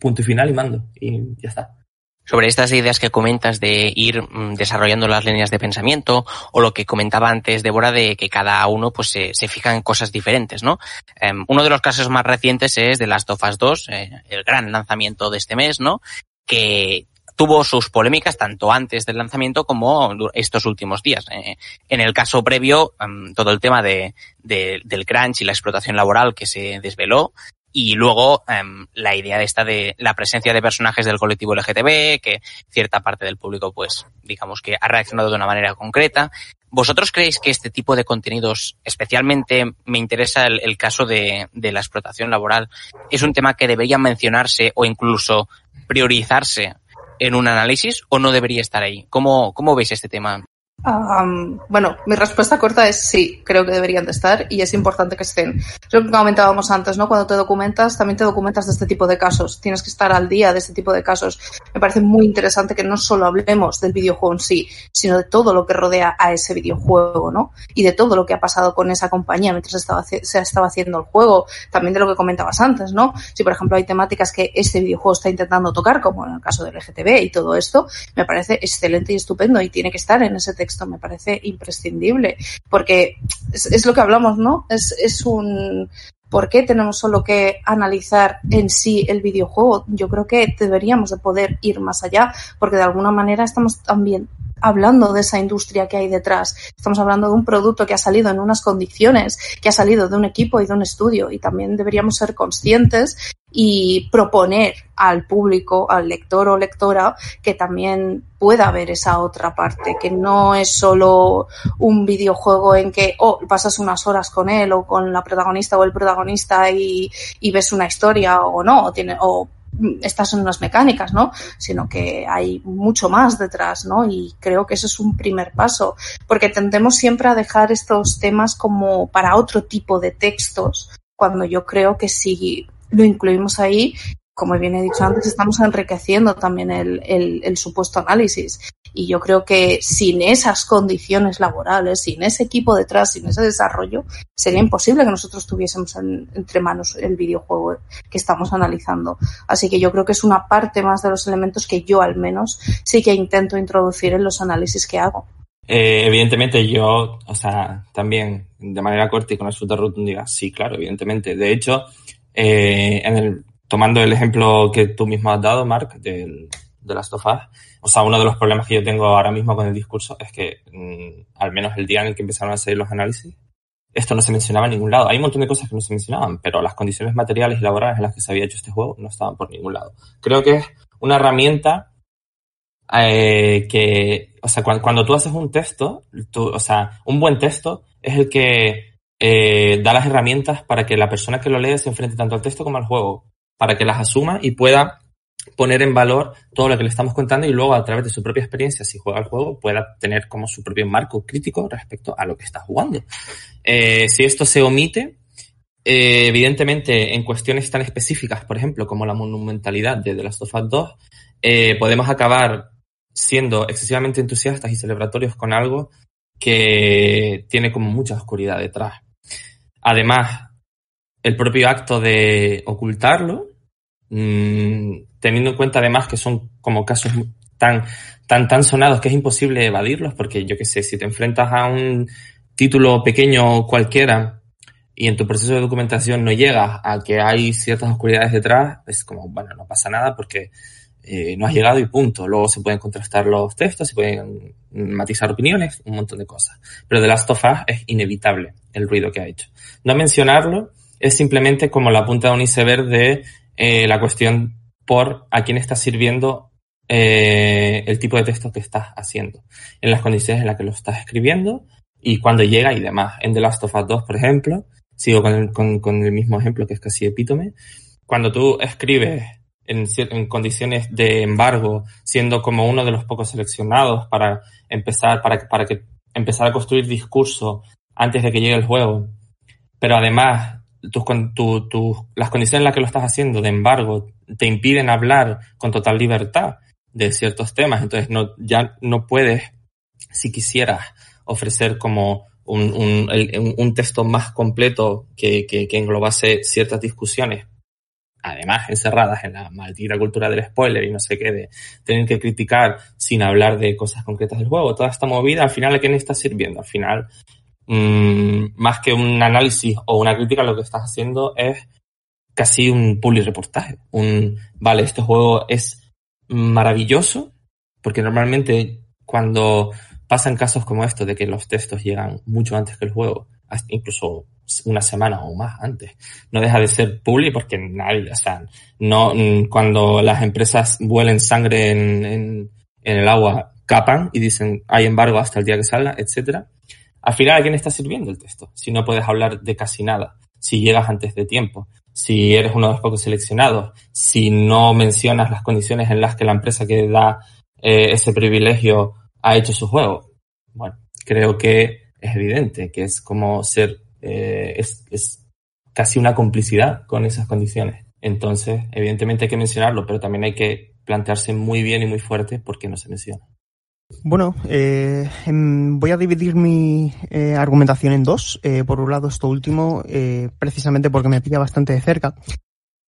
E: punto y final y mando. Y ya está
A: sobre estas ideas que comentas de ir mm, desarrollando las líneas de pensamiento o lo que comentaba antes Débora de que cada uno pues se, se fija en cosas diferentes, ¿no? Eh, uno de los casos más recientes es de Last of Us 2, eh, el gran lanzamiento de este mes, ¿no? Que tuvo sus polémicas tanto antes del lanzamiento como estos últimos días. Eh, en el caso previo, um, todo el tema de, de, del crunch y la explotación laboral que se desveló y luego um, la idea de esta de la presencia de personajes del colectivo LGTB, que cierta parte del público, pues, digamos que ha reaccionado de una manera concreta. ¿Vosotros creéis que este tipo de contenidos, especialmente me interesa el, caso de, la explotación laboral, es un tema que debería mencionarse o incluso priorizarse en un análisis o no debería estar ahí? ¿Cómo, cómo veis este tema?
D: Um, bueno, mi respuesta corta es sí, creo que deberían de estar y es importante que estén. Es lo que comentábamos antes, ¿no? Cuando te documentas, también te documentas de este tipo de casos. Tienes que estar al día de este tipo de casos. Me parece muy interesante que no solo hablemos del videojuego en sí, sino de todo lo que rodea a ese videojuego, ¿no? Y de todo lo que ha pasado con esa compañía mientras estaba, se estaba haciendo el juego. También de lo que comentabas antes, ¿no? Si, por ejemplo, hay temáticas que este videojuego está intentando tocar, como en el caso del LGTB y todo esto, me parece excelente y estupendo y tiene que estar en ese texto texto me parece imprescindible, porque es, es lo que hablamos, ¿no? Es, es un, ¿Por qué tenemos solo que analizar en sí el videojuego? Yo creo que deberíamos de poder ir más allá, porque de alguna manera estamos también hablando de esa industria que hay detrás. Estamos hablando de un producto que ha salido en unas condiciones, que ha salido de un equipo y de un estudio y también deberíamos ser conscientes y proponer al público, al lector o lectora, que también pueda ver esa otra parte, que no es solo un videojuego en que oh, pasas unas horas con él o con la protagonista o el protagonista y, y ves una historia o no, o, tiene, o estas son unas mecánicas, ¿no? Sino que hay mucho más detrás, ¿no? Y creo que eso es un primer paso, porque tendemos siempre a dejar estos temas como para otro tipo de textos, cuando yo creo que si lo incluimos ahí, como bien he dicho antes, estamos enriqueciendo también el, supuesto análisis. Y yo creo que sin esas condiciones laborales, sin ese equipo detrás, sin ese desarrollo, sería imposible que nosotros tuviésemos en, entre manos el videojuego que estamos analizando. Así que yo creo que es una parte más de los elementos que yo al menos sí que intento introducir en los análisis que hago.
E: Eh, evidentemente yo, o sea, también de manera corta y con absoluta rotundidad, sí, claro, evidentemente. De hecho, eh, en el, tomando el ejemplo que tú mismo has dado, Mark, del, de las tofas, o sea, uno de los problemas que yo tengo ahora mismo con el discurso es que, mmm, al menos el día en el que empezaron a salir los análisis, esto no se mencionaba en ningún lado. Hay un montón de cosas que no se mencionaban, pero las condiciones materiales y laborales en las que se había hecho este juego no estaban por ningún lado. Creo que es una herramienta eh, que, o sea, cuando, cuando, tú haces un texto, tú, o sea, un buen texto es el que eh, da las herramientas para que la persona que lo lee se enfrente tanto al texto como al juego, para que las asuma y pueda poner en valor todo lo que le estamos contando y luego a través de su propia experiencia, si juega el juego, pueda tener como su propio marco crítico respecto a lo que está jugando. Eh, si esto se omite, eh, evidentemente en cuestiones tan específicas, por ejemplo, como la monumentalidad de The Last of Us 2, eh, podemos acabar siendo excesivamente entusiastas y celebratorios con algo que tiene como mucha oscuridad detrás. Además, el propio acto de ocultarlo, teniendo en cuenta además que son como casos tan, tan, tan sonados que es imposible evadirlos, porque yo qué sé, si te enfrentas a un título pequeño cualquiera y en tu proceso de documentación no llegas a que hay ciertas oscuridades detrás, es como, bueno, no pasa nada porque eh, no has llegado y punto. Luego se pueden contrastar los textos, se pueden matizar opiniones, un montón de cosas. Pero de Last of Us es inevitable el ruido que ha hecho. No mencionarlo es simplemente como la punta de un iceberg de eh, la cuestión por a quién está sirviendo eh, el tipo de texto que estás haciendo, en las condiciones en las que lo estás escribiendo y cuando llega y demás. En The Last of Us 2, por ejemplo, sigo con el, con, el mismo ejemplo que es casi epítome, cuando tú escribes en, en, condiciones de embargo, siendo como uno de los pocos seleccionados para empezar, para, para que empezar a construir discurso antes de que llegue el juego. Pero además, tus, tu, tu, las condiciones en las que lo estás haciendo de embargo te impiden hablar con total libertad de ciertos temas. Entonces no, ya no puedes, si quisieras, ofrecer como un, un, un texto más completo que, que, que englobase ciertas discusiones además encerradas en la maldita cultura del spoiler y no sé qué, de tener que criticar sin hablar de cosas concretas del juego. Toda esta movida, al final, ¿a quién está sirviendo? Al final, mmm, más que un análisis o una crítica, lo que estás haciendo es casi un public reportaje. Un, vale, este juego es maravilloso, porque normalmente cuando pasan casos como estos de que los textos llegan mucho antes que el juego, incluso una semana o más antes. No deja de ser publi porque nadie, o sea, no, mm, cuando las empresas vuelen sangre en, en, en el agua, capan y dicen hay embargo hasta el día que salga, etcétera. Al final, ¿a quién está sirviendo el texto? Si no puedes hablar de casi nada, si llegas antes de tiempo, si eres uno de los pocos seleccionados, si no mencionas las condiciones en las que la empresa que da eh, ese privilegio ha hecho su juego. Bueno, creo que es evidente que es como ser eh, es, es casi una complicidad con esas condiciones. Entonces, evidentemente hay que mencionarlo, pero también hay que plantearse muy bien y muy fuerte por qué no se menciona.
C: Bueno, eh, voy a dividir mi eh, argumentación en dos. Eh, por un lado, esto último, eh, precisamente porque me pilla bastante de cerca.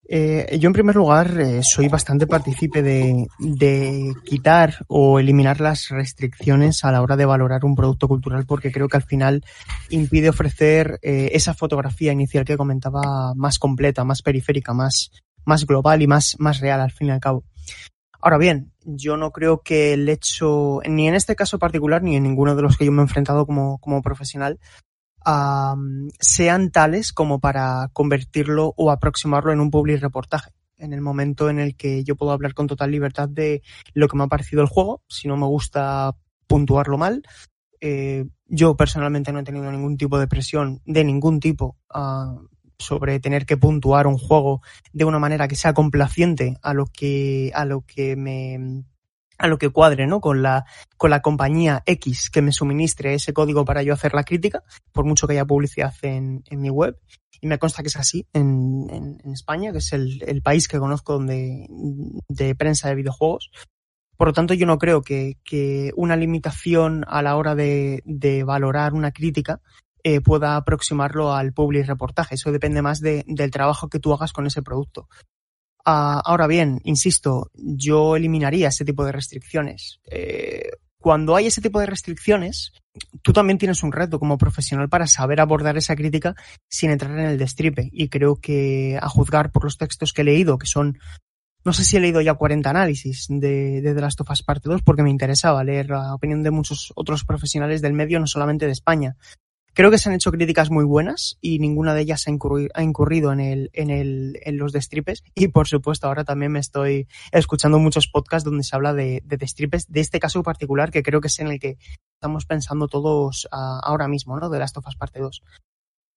C: Yo, en primer lugar, soy bastante partícipe de, quitar o eliminar las restricciones a la hora de valorar un producto cultural, porque creo que al final impide ofrecer esa fotografía inicial que comentaba más completa, más periférica, más, más global y más real al fin y al cabo. Ahora bien, yo no creo que el hecho, ni en este caso particular, ni en ninguno de los que yo me he enfrentado como, como profesional, um, sean tales como para convertirlo o aproximarlo en un public reportaje. En el momento en el que yo puedo hablar con total libertad de lo que me ha parecido el juego, si no me gusta puntuarlo mal. Eh, yo personalmente no he tenido ningún tipo de presión de ningún tipo uh, sobre tener que puntuar un juego de una manera que sea complaciente a lo que a lo que me a lo que cuadre, ¿no? Con la, con la compañía X que me suministre ese código para yo hacer la crítica, por mucho que haya publicidad en, en mi web. Y me consta que es así en, en, España, que es el, el, país que conozco donde, de prensa de videojuegos. Por lo tanto, yo no creo que, que una limitación a la hora de, de valorar una crítica eh, pueda aproximarlo al public reportaje. Eso depende más de, del trabajo que tú hagas con ese producto. Uh, ahora bien, insisto, yo eliminaría ese tipo de restricciones. Eh, cuando hay ese tipo de restricciones, tú también tienes un reto como profesional para saber abordar esa crítica sin entrar en el destripe. Y creo que, a juzgar por los textos que he leído, que son, no sé si he leído ya 40 análisis de, de The Last of Us Parte 2, porque me interesaba leer la opinión de muchos otros profesionales del medio, no solamente de España. Creo que se han hecho críticas muy buenas y ninguna de ellas ha incurrido, en, el, en, el, en los destripes. Y por supuesto, ahora también me estoy escuchando muchos podcasts donde se habla de, de destripes, de este caso particular que creo que es en el que estamos pensando todos uh, ahora mismo, ¿no? De Last of Us Parte 2.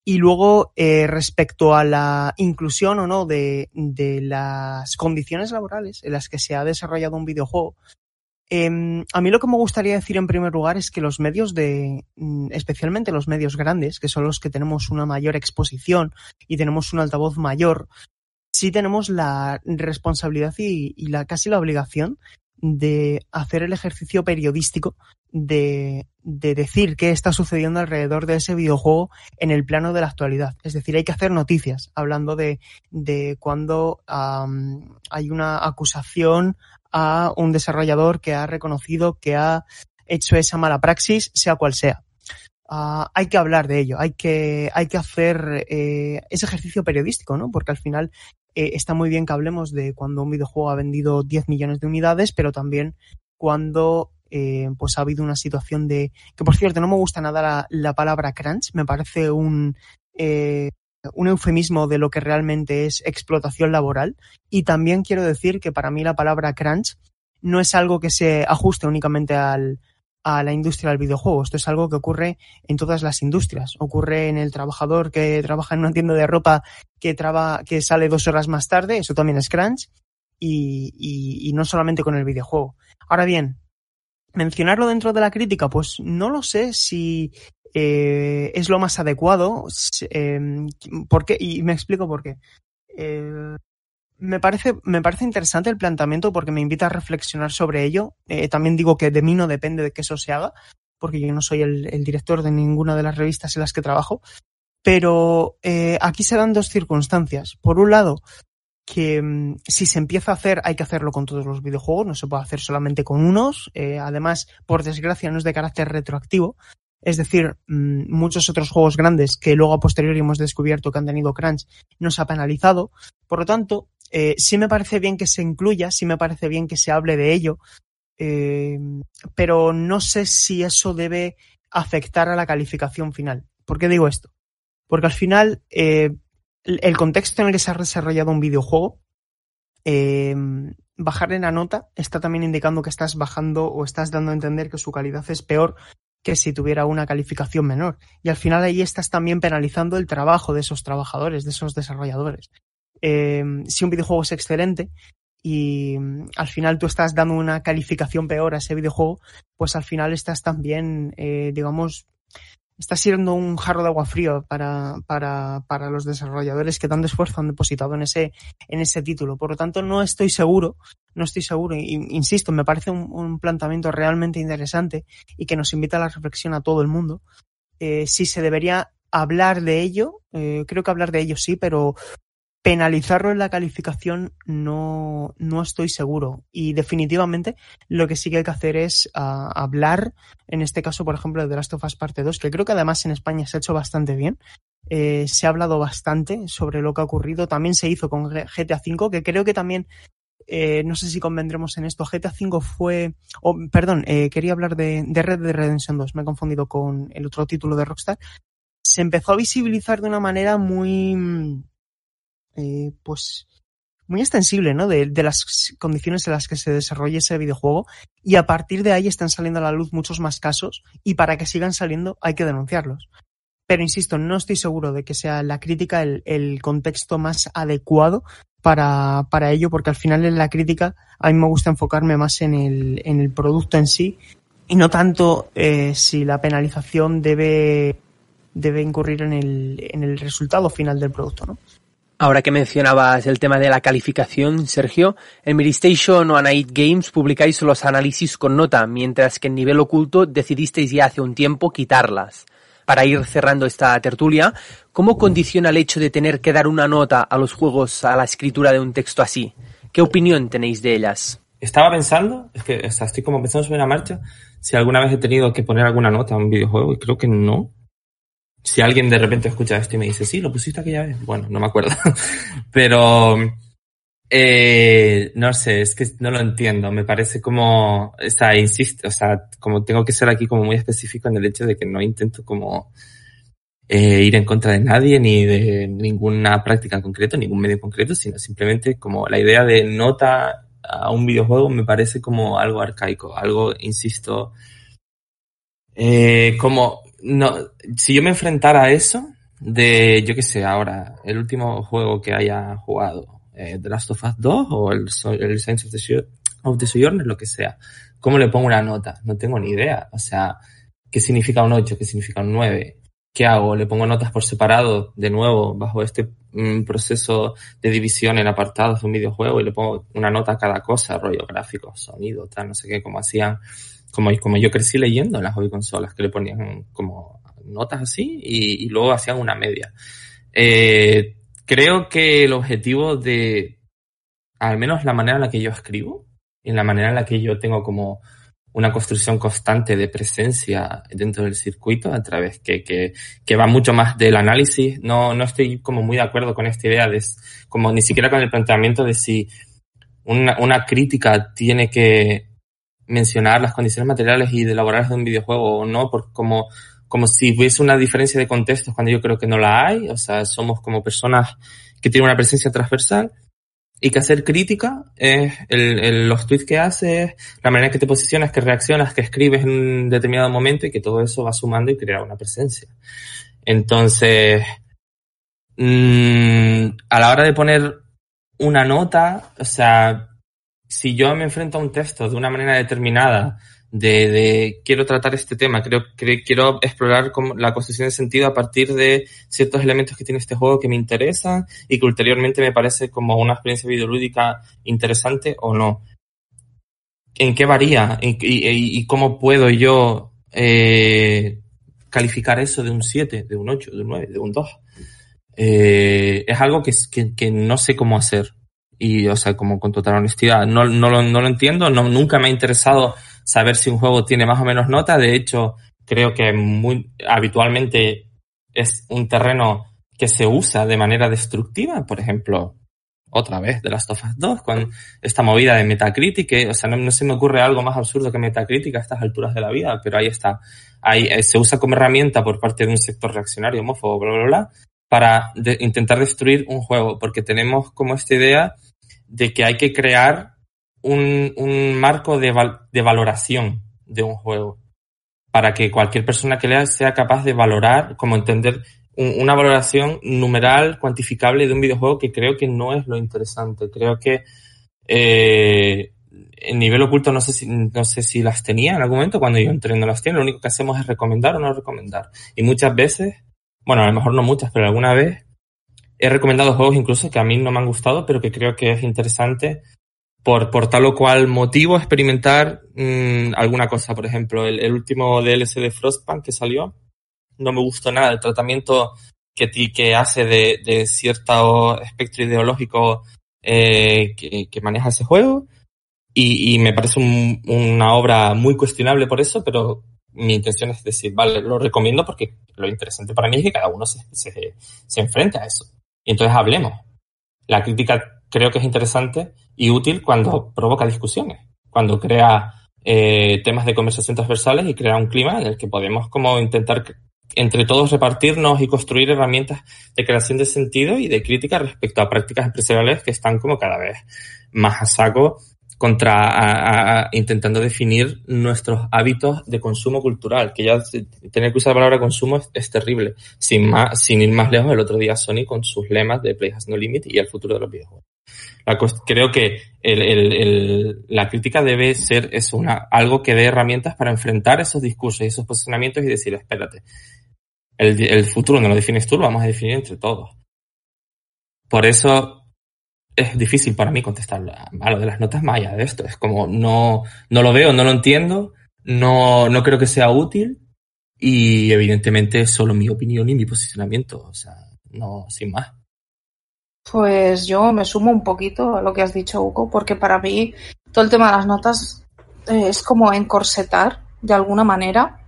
C: Y luego, eh, respecto a la inclusión o no de, de las condiciones laborales en las que se ha desarrollado un videojuego, Eh, a mí lo que me gustaría decir en primer lugar es que los medios de, mm, especialmente los medios grandes, que son los que tenemos una mayor exposición y tenemos un altavoz mayor, sí tenemos la responsabilidad y, la casi la obligación de hacer el ejercicio periodístico de, de, decir qué está sucediendo alrededor de ese videojuego en el plano de la actualidad. Es decir, hay que hacer noticias hablando de, de cuando hay una acusación a un desarrollador que ha reconocido que ha hecho esa mala praxis, sea cual sea. Uh, hay que hablar de ello, hay que, hay que hacer eh, ese ejercicio periodístico, ¿no? Porque al final eh, está muy bien que hablemos de cuando un videojuego ha vendido 10 millones de unidades, pero también cuando eh, pues ha habido una situación de que por cierto no me gusta nada la, la palabra crunch me parece un un eufemismo de lo que realmente es explotación laboral y también quiero decir que para mí la palabra crunch no es algo que se ajuste únicamente al, a la industria del videojuego. Esto es algo que ocurre en todas las industrias. Ocurre en el trabajador que trabaja en una tienda de ropa que, traba, que sale dos horas más tarde, eso también es crunch, y, y, y no solamente con el videojuego. Ahora bien, mencionarlo dentro de la crítica, pues no lo sé si eh, es lo más adecuado. Eh, ¿Por qué? Y me explico por qué. Eh, me parece, me parece interesante el planteamiento porque me invita a reflexionar sobre ello. Eh, también digo que de mí no depende de que eso se haga, porque yo no soy el, director de ninguna de las revistas en las que trabajo. Pero aquí se dan dos circunstancias. Por un lado, que mmm, si se empieza a hacer, hay que hacerlo con todos los videojuegos, no se puede hacer solamente con unos. Además, por desgracia, no es de carácter retroactivo. Es decir, mmm, muchos otros juegos grandes que luego a posteriori hemos descubierto que han tenido crunch no se ha penalizado. Por lo tanto, eh, sí me parece bien que se incluya, sí me parece bien que se hable de ello, eh, pero no sé si eso debe afectar a la calificación final. ¿Por qué digo esto? Porque al final eh, el contexto en el que se ha desarrollado un videojuego, eh, bajarle la nota está también indicando que estás bajando o estás dando a entender que su calidad es peor que si tuviera una calificación menor. Y al final ahí estás también penalizando el trabajo de esos trabajadores, de esos desarrolladores. Eh, si un videojuego es excelente y al final tú estás dando una calificación peor a ese videojuego, pues al final estás también, eh, digamos, está siendo un jarro de agua frío para, para, para los desarrolladores que tanto esfuerzo han depositado en ese, en ese título. Por lo tanto, no estoy seguro, no estoy seguro, insisto, me parece un, un, planteamiento realmente interesante y que nos invita a la reflexión a todo el mundo. Eh, si se debería hablar de ello, eh, creo que hablar de ello sí, pero penalizarlo en la calificación no, no estoy seguro. Y definitivamente lo que sí que hay que hacer es uh, hablar, en este caso, por ejemplo, de The Last of Us Parte 2, que creo que además en España se ha hecho bastante bien. Eh, se ha hablado bastante sobre lo que ha ocurrido. También se hizo con GTA V, que creo que también, eh, no sé si convendremos en esto, GTA V fue, oh, perdón, eh, quería hablar de, de Red Dead Redemption 2, me he confundido con el otro título de Rockstar. Se empezó a visibilizar de una manera muy eh, pues muy extensible, ¿no? De, las condiciones en las que se desarrolla ese videojuego y a partir de ahí están saliendo a la luz muchos más casos y para que sigan saliendo hay que denunciarlos. Pero insisto, no estoy seguro de que sea la crítica el, el contexto más adecuado para, para ello, porque al final en la crítica a mí me gusta enfocarme más en el, en el producto en sí y no tanto eh, si la penalización debe, debe incurrir en el, en el resultado final del producto, ¿no?
B: Ahora que mencionabas el tema de la calificación, Sergio, en Miristation o Anait Games publicáis los análisis con nota, mientras que en nivel oculto decidisteis ya hace un tiempo quitarlas. Para ir cerrando esta tertulia, ¿cómo condiciona el hecho de tener que dar una nota a los juegos a la escritura de un texto así? ¿Qué opinión tenéis de ellas?
E: Estaba pensando, es que estoy como pensando sobre la marcha, si alguna vez he tenido que poner alguna nota a un videojuego y creo que no si alguien de repente escucha esto y me dice, sí, lo pusiste aquella vez, bueno, no me acuerdo. <laughs> Pero, eh, no sé, es que no lo entiendo. Me parece como, o sea, insisto, o sea, como tengo que ser aquí como muy específico en el hecho de que no intento como eh, ir en contra de nadie ni de ninguna práctica en concreto, ningún medio en concreto, sino simplemente como la idea de nota a un videojuego me parece como algo arcaico, algo, insisto, eh, como no, si yo me enfrentara a eso, de, yo qué sé, ahora, el último juego que haya jugado, eh, The Last of Us 2 o el, el Science of the, of the Sojourner, lo que sea, ¿cómo le pongo una nota? No tengo ni idea. O sea, ¿qué significa un 8? ¿Qué significa un 9? ¿Qué hago? ¿Le pongo notas por separado, de nuevo, bajo este mm, proceso de división en apartados de un videojuego y le pongo una nota a cada cosa, rollo gráfico, sonido, tal, no sé qué, como hacían como, como yo crecí leyendo en las hobby consolas, que le ponían como notas así y, luego hacían una media. Eh, creo que el objetivo de, al menos la manera en la que yo escribo, en la manera en la que yo tengo como una construcción constante de presencia dentro del circuito a través que, que, que va mucho más del análisis. No, no estoy como muy de acuerdo con esta idea de, como ni siquiera con el planteamiento de si una, una crítica tiene que mencionar las condiciones materiales y de elaborar de un videojuego o no, por, como, como si hubiese una diferencia de contextos cuando yo creo que no la hay. O sea, somos como personas que tienen una presencia transversal y que hacer crítica es el, el, los tweets que haces, la manera que te posicionas, que reaccionas, que escribes en un determinado momento y que todo eso va sumando y crea una presencia. Entonces, mmm, a la hora de poner una nota, o sea, si yo me enfrento a un texto de una manera determinada, de, quiero tratar este tema, quiero explorar la construcción de sentido a partir de ciertos elementos que tiene este juego que me interesan y que ulteriormente me parece como una experiencia videolúdica interesante o no. ¿En qué varía? ¿Y, cómo puedo yo eh, calificar eso de un 7, de un 8, de un 9, de un 2? Eh, es algo que no sé cómo hacer y, o sea, como con total honestidad, no, no, lo, no lo entiendo, no, nunca me ha interesado saber si un juego tiene más o menos nota, de hecho, creo que muy habitualmente es un terreno que se usa de manera destructiva, por ejemplo, otra vez de las Tofas 2, con esta movida de Metacritic, o sea, no, no, se me ocurre algo más absurdo que Metacritic a estas alturas de la vida, pero ahí está. Ahí eh, se usa como herramienta por parte de un sector reaccionario, homófobo, bla, bla, bla, para de, intentar destruir un juego, porque tenemos como esta idea de que hay que crear un, un marco de, val de valoración de un juego para que cualquier persona que lea sea capaz de valorar, como entender un, una valoración numeral, cuantificable de un videojuego que creo que no es lo interesante. Creo que eh, en nivel oculto no sé si no sé si las tenía en algún momento cuando yo entré no las tiene, lo único que hacemos es recomendar o no recomendar. Y muchas veces, bueno, a lo mejor no muchas, pero alguna vez he recomendado juegos incluso que a mí no me han gustado, pero que creo que es interesante por, por tal o cual motivo experimentar mmm, alguna cosa. Por ejemplo, el, último DLC de Frostpunk que salió, no me gustó nada. El tratamiento que, que hace de, cierto espectro ideológico eh, que, maneja ese juego. Y, me parece un, una obra muy cuestionable por eso, pero mi intención es decir, vale, lo recomiendo porque lo interesante para mí es que cada uno se, se, se enfrente a eso. Y entonces hablemos. La crítica creo que es interesante y útil cuando provoca discusiones, cuando crea eh, temas de conversación transversales y crea un clima en el que podemos como intentar entre todos repartirnos y construir herramientas de creación de sentido y de crítica respecto a prácticas empresariales que están como cada vez más a saco contra a, a, intentando definir nuestros hábitos de consumo cultural, que ya tener que usar la palabra consumo es, es, terrible. Sin más, sin ir más lejos, el otro día Sony con sus lemas de Play has no limit y el futuro de los videojuegos. creo que la crítica debe ser eso, una, algo que dé herramientas para enfrentar esos discursos y esos posicionamientos y decir, espérate, el, el futuro no lo defines tú, lo vamos a definir entre todos. Por eso es difícil para mí contestar a lo de las notas mayas de esto. Es como no, no lo veo, no lo entiendo, no, no creo que sea útil y evidentemente es solo mi opinión y mi posicionamiento. O sea, no, sin más.
D: Pues yo me sumo un poquito a lo que has dicho, Hugo, porque para mí todo el tema de las notas eh, es como encorsetar de alguna manera.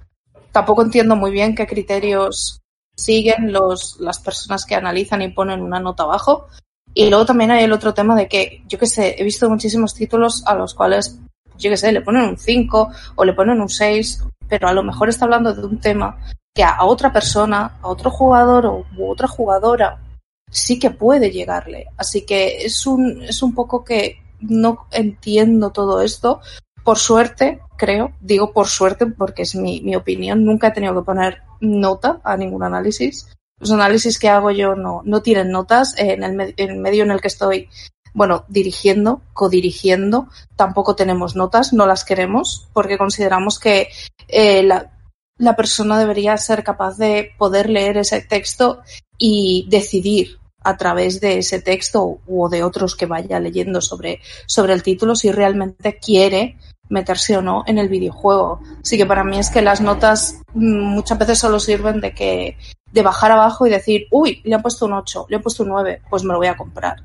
D: Tampoco entiendo muy bien qué criterios siguen los, las personas que analizan y ponen una nota abajo. Y luego también hay el otro tema de que, yo qué sé, he visto muchísimos títulos a los cuales, yo qué sé, le ponen un 5 o le ponen un 6, pero a lo mejor está hablando de un tema que a otra persona, a otro jugador o u otra jugadora sí que puede llegarle. Así que es un, es un poco que no entiendo todo esto. Por suerte, creo, digo por suerte porque es mi, mi opinión, nunca he tenido que poner nota a ningún análisis. Los análisis que hago yo no, no tienen notas. En el, en el medio en el que estoy, bueno, dirigiendo, codirigiendo, tampoco tenemos notas, no las queremos, porque consideramos que eh, la, la persona debería ser capaz de poder leer ese texto y decidir a través de ese texto o de otros que vaya leyendo sobre, sobre el título si realmente quiere meterse o no en el videojuego. Así que para mí es que las notas mm, muchas veces solo sirven de que de bajar abajo y decir, uy, le han puesto un 8, le han puesto un 9, pues me lo voy a comprar.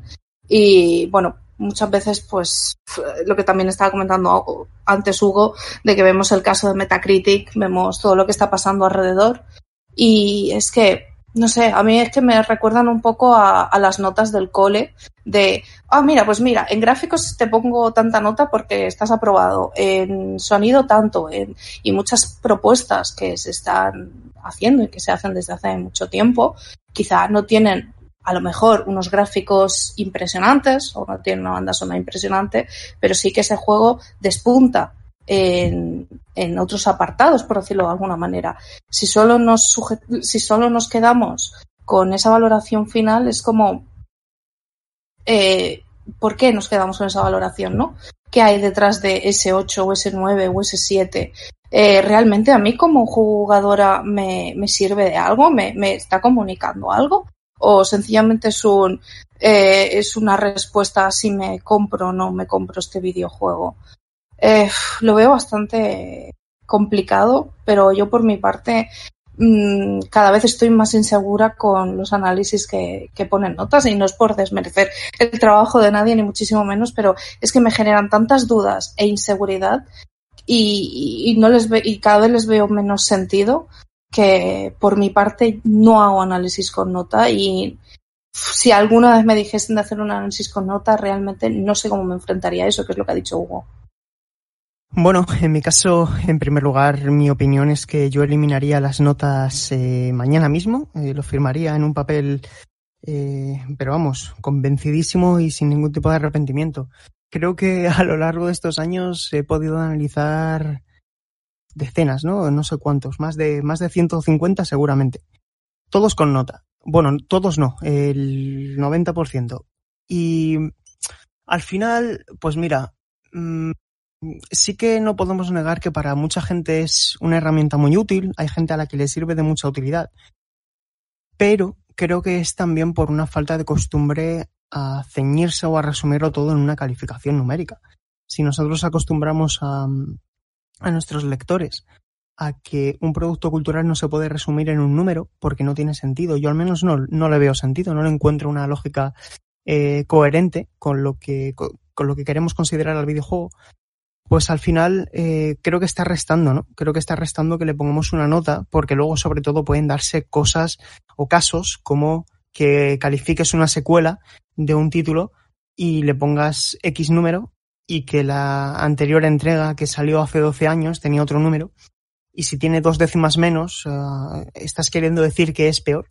D: Y bueno, muchas veces, pues, lo que también estaba comentando antes Hugo, de que vemos el caso de Metacritic, vemos todo lo que está pasando alrededor. Y es que no sé, a mí es que me recuerdan un poco a, las notas del cole de, ah, mira, pues mira, en gráficos te pongo tanta nota porque estás aprobado, en sonido tanto, en, y muchas propuestas que se están haciendo y que se hacen desde hace mucho tiempo, quizá no tienen a lo mejor unos gráficos impresionantes o no tienen una banda sonora impresionante, pero sí que ese juego despunta en, en, otros apartados, por decirlo de alguna manera. Si solo nos si solo nos quedamos con esa valoración final, es como eh, ¿por qué nos quedamos con esa valoración, no? ¿Qué hay detrás de ese 8 o ese 9 o ese 7? Eh, ¿Realmente a mí como jugadora me, me sirve de algo? ¿Me, ¿Me, está comunicando algo? ¿O sencillamente es un eh, es una respuesta a si me compro o no me compro este videojuego? Eh, lo veo bastante complicado, pero yo por mi parte mmm, cada vez estoy más insegura con los análisis que, que, ponen notas y no es por desmerecer el trabajo de nadie ni muchísimo menos, pero es que me generan tantas dudas e inseguridad y, no les ve, y cada vez les veo menos sentido que por mi parte no hago análisis con nota y si alguna vez me dijesen de hacer un análisis con nota, realmente no sé cómo me enfrentaría a eso, que es lo que ha dicho Hugo.
C: Bueno, en mi caso, en primer lugar, mi opinión es que yo eliminaría las notas eh, mañana mismo, eh, lo firmaría en un papel, eh, pero vamos, convencidísimo y sin ningún tipo de arrepentimiento. Creo que <laughs> a lo largo de estos años he podido analizar decenas, ¿no? No sé cuántos, más de, más de 150 seguramente. Todos con nota. Bueno, todos no, el 90%. Y al final, pues mira, mmm, sí que no podemos negar que para mucha gente es una herramienta muy útil, hay gente a la que le sirve de mucha utilidad, pero creo que es también por una falta de costumbre a ceñirse o a resumirlo todo en una calificación numérica. Si nosotros acostumbramos a, a nuestros lectores a que un producto cultural no se puede resumir en un número porque no tiene sentido, yo al menos no, no le veo sentido, no le encuentro una lógica eh, coherente con lo que con, lo que queremos considerar al videojuego, pues al final eh, creo que está restando, ¿no? Creo que está restando que le pongamos una nota, porque luego sobre todo pueden darse cosas o casos como que califiques una secuela de un título y le pongas X número y que la anterior entrega que salió hace 12 años tenía otro número y si tiene dos décimas menos, uh, estás queriendo decir que es peor.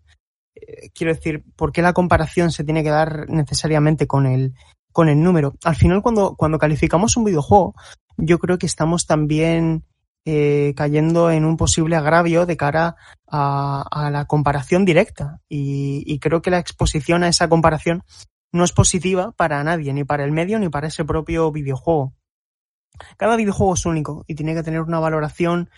C: Eh, quiero decir, ¿por qué la comparación se tiene que dar necesariamente con el, con el número? Al final, cuando, cuando calificamos un videojuego, yo creo que estamos también eh, cayendo en un posible agravio de cara a, a la comparación directa. Y, y, creo que la exposición a esa comparación no es positiva para nadie, ni para el medio ni para ese propio videojuego. Cada videojuego es único y tiene que tener una valoración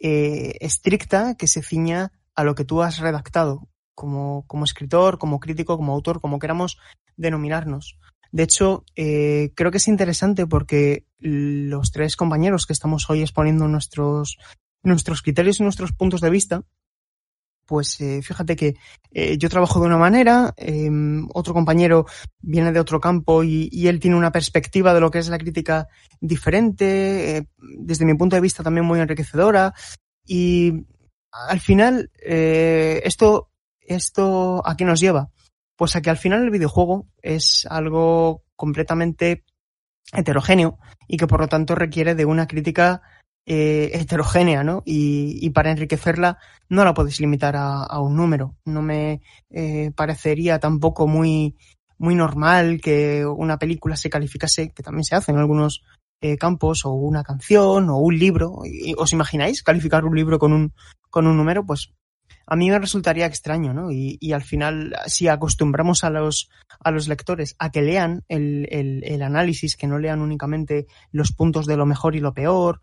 C: eh, estricta que se ciña a lo que tú has redactado, como, como escritor, como crítico, como autor, como queramos denominarnos. De hecho, eh, creo que es interesante porque los tres compañeros que estamos hoy exponiendo nuestros, nuestros criterios y nuestros puntos de vista, pues eh, fíjate que eh, yo trabajo de una manera, em, otro compañero viene de otro campo y, y, él tiene una perspectiva de lo que es la crítica diferente, eh, desde mi punto de vista también muy enriquecedora. Y al final, esto, esto, ¿a qué nos lleva? Pues a que al final el videojuego es algo completamente heterogéneo y que por lo tanto requiere de una crítica eh, heterogénea, ¿no? Y, y, para enriquecerla no la puedes limitar a, a un número. No me eh, parecería tampoco muy, muy normal que una película se calificase, que también se hace en algunos eh, campos, o una canción, o un libro. ¿Os imagináis calificar un libro con un, con un número? Pues a mí me resultaría extraño, ¿no? Y, y, al final, si acostumbramos a los, a los lectores a que lean el, el, el, análisis, que no lean únicamente los puntos de lo mejor y lo peor,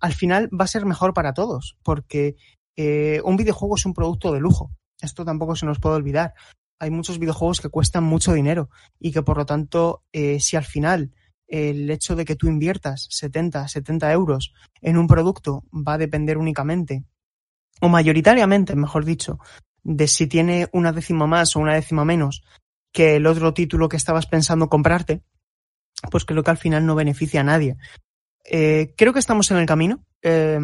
C: al final va a ser mejor para todos, porque eh, un videojuego es un producto de lujo. Esto tampoco se nos puede olvidar. Hay muchos videojuegos que cuestan mucho dinero y que por lo tanto, eh, si al final el hecho de que tú inviertas 70, 70 euros en un producto va a depender únicamente, o mayoritariamente, mejor dicho, de si tiene una décima más o una décima menos que el otro título que estabas pensando comprarte, pues creo que al final no beneficia a nadie. Eh, creo que estamos en el camino. Eh,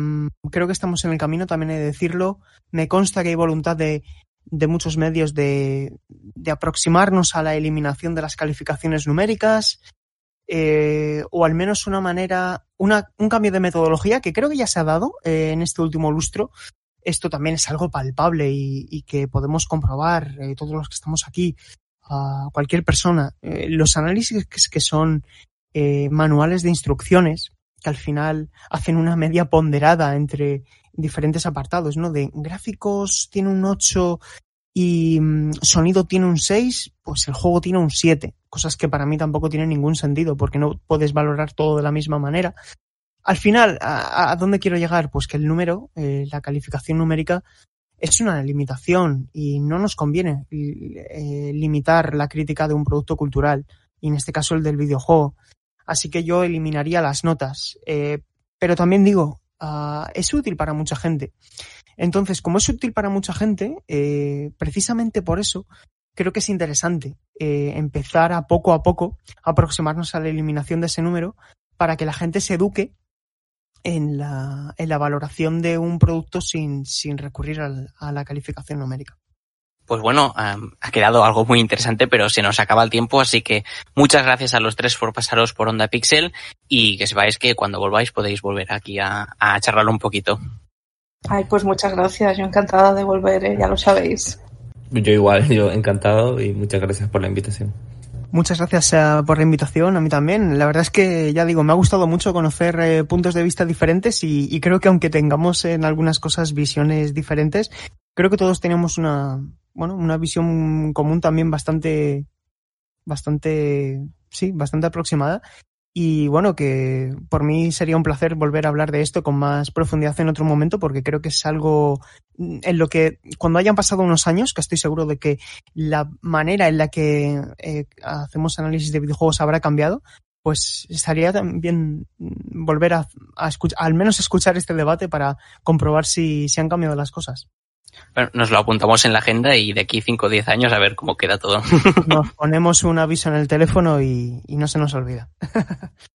C: creo que estamos en el camino, también he de decirlo. Me consta que hay voluntad de, de muchos medios de, de, aproximarnos a la eliminación de las calificaciones numéricas. Eh, o al menos una manera, una, un cambio de metodología que creo que ya se ha dado eh, en este último lustro. Esto también es algo palpable y, y que podemos comprobar eh, todos los que estamos aquí, a cualquier persona. los análisis que son manuales de instrucciones que al final hacen una media ponderada entre diferentes apartados, ¿no? De gráficos tiene un 8 y mm, sonido tiene un 6, pues el juego tiene un 7. Cosas que para mí tampoco tienen ningún sentido porque no puedes valorar todo de la misma manera. Al final, ¿a, dónde quiero llegar? Pues que el número, eh, la calificación numérica, es una limitación y no nos conviene eh, limitar la crítica de un producto cultural, y en este caso el del videojuego así que yo eliminaría las notas. Eh, pero también digo, uh, es útil para mucha gente. Entonces, como es útil para mucha gente, eh, precisamente por eso creo que es interesante eh, empezar a poco a poco a aproximarnos a la eliminación de ese número para que la gente se eduque en la, en la valoración de un producto sin, sin recurrir a la calificación numérica.
A: Pues bueno, um, ha quedado algo muy interesante, pero se nos acaba el tiempo, así que muchas gracias a los tres por pasaros por Onda Pixel y que sepáis que cuando volváis podéis volver aquí a, a charlarlo un poquito.
D: Ay, pues muchas gracias, yo encantada de volver, ¿eh? ya lo sabéis.
E: Yo igual, <laughs> yo encantado y muchas gracias por la invitación.
C: Muchas gracias uh, por la invitación, a mí también. La verdad es que, ya digo, me ha gustado mucho conocer eh, puntos de vista diferentes y, y, creo que aunque tengamos en algunas cosas visiones diferentes, creo que todos tenemos una, bueno, una visión común también bastante, bastante, sí, bastante aproximada. Y bueno, que por mí sería un placer volver a hablar de esto con más profundidad en otro momento, porque creo que es algo en lo que cuando hayan pasado unos años, que estoy seguro de que la manera en la que eh, hacemos análisis de videojuegos habrá cambiado, pues estaría también volver a, escuchar, al menos escuchar este debate para comprobar si, si han cambiado las cosas.
A: Bueno, nos lo apuntamos en la agenda y de aquí 5 o 10 años a ver cómo queda todo.
C: Nos <laughs> ponemos un aviso en el teléfono y, y no se nos olvida. <laughs>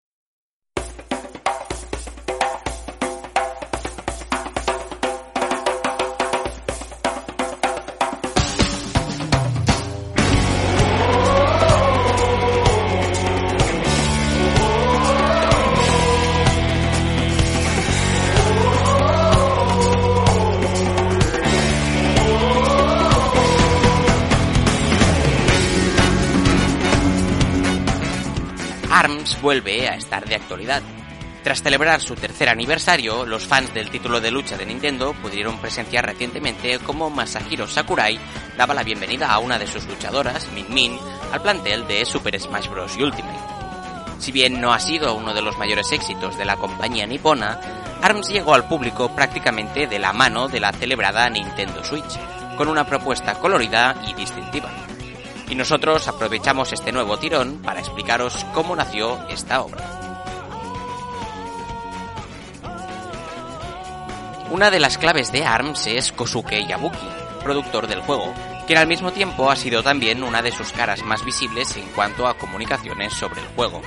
A: vuelve a estar de actualidad. Tras celebrar su tercer aniversario, los fans del título de lucha de Nintendo pudieron presenciar recientemente cómo Masahiro Sakurai daba la bienvenida a una de sus luchadoras, Min Min,
F: al plantel de Super Smash Bros. Ultimate. Si bien no ha sido uno de los mayores éxitos de la compañía nipona, ARMS llegó al público prácticamente de la mano de la celebrada Nintendo Switch, con una propuesta colorida y distintiva. Y nosotros aprovechamos este nuevo tirón para explicaros cómo nació esta obra. Una de las claves de ARMS es Kosuke Yabuki, productor del juego, quien al mismo tiempo ha sido también una de sus caras más visibles en cuanto a comunicaciones sobre el juego.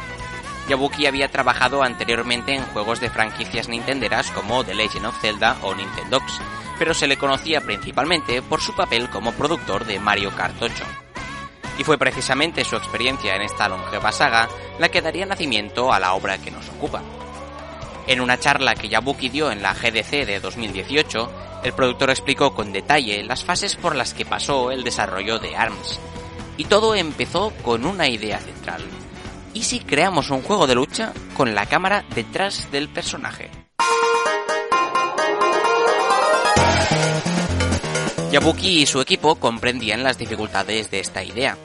F: Yabuki había trabajado anteriormente en juegos de franquicias nintenderas como The Legend of Zelda o Nintendox, pero se le conocía principalmente por su papel como productor de Mario Kart 8. Y fue precisamente su experiencia en esta longeva saga la que daría nacimiento a la obra que nos ocupa. En una charla que Yabuki dio en la GDC de 2018, el productor explicó con detalle las fases por las que pasó el desarrollo de ARMS. Y todo empezó con una idea central, ¿Y si creamos un juego de lucha con la cámara detrás del personaje? Yabuki y su equipo comprendían las dificultades de esta idea.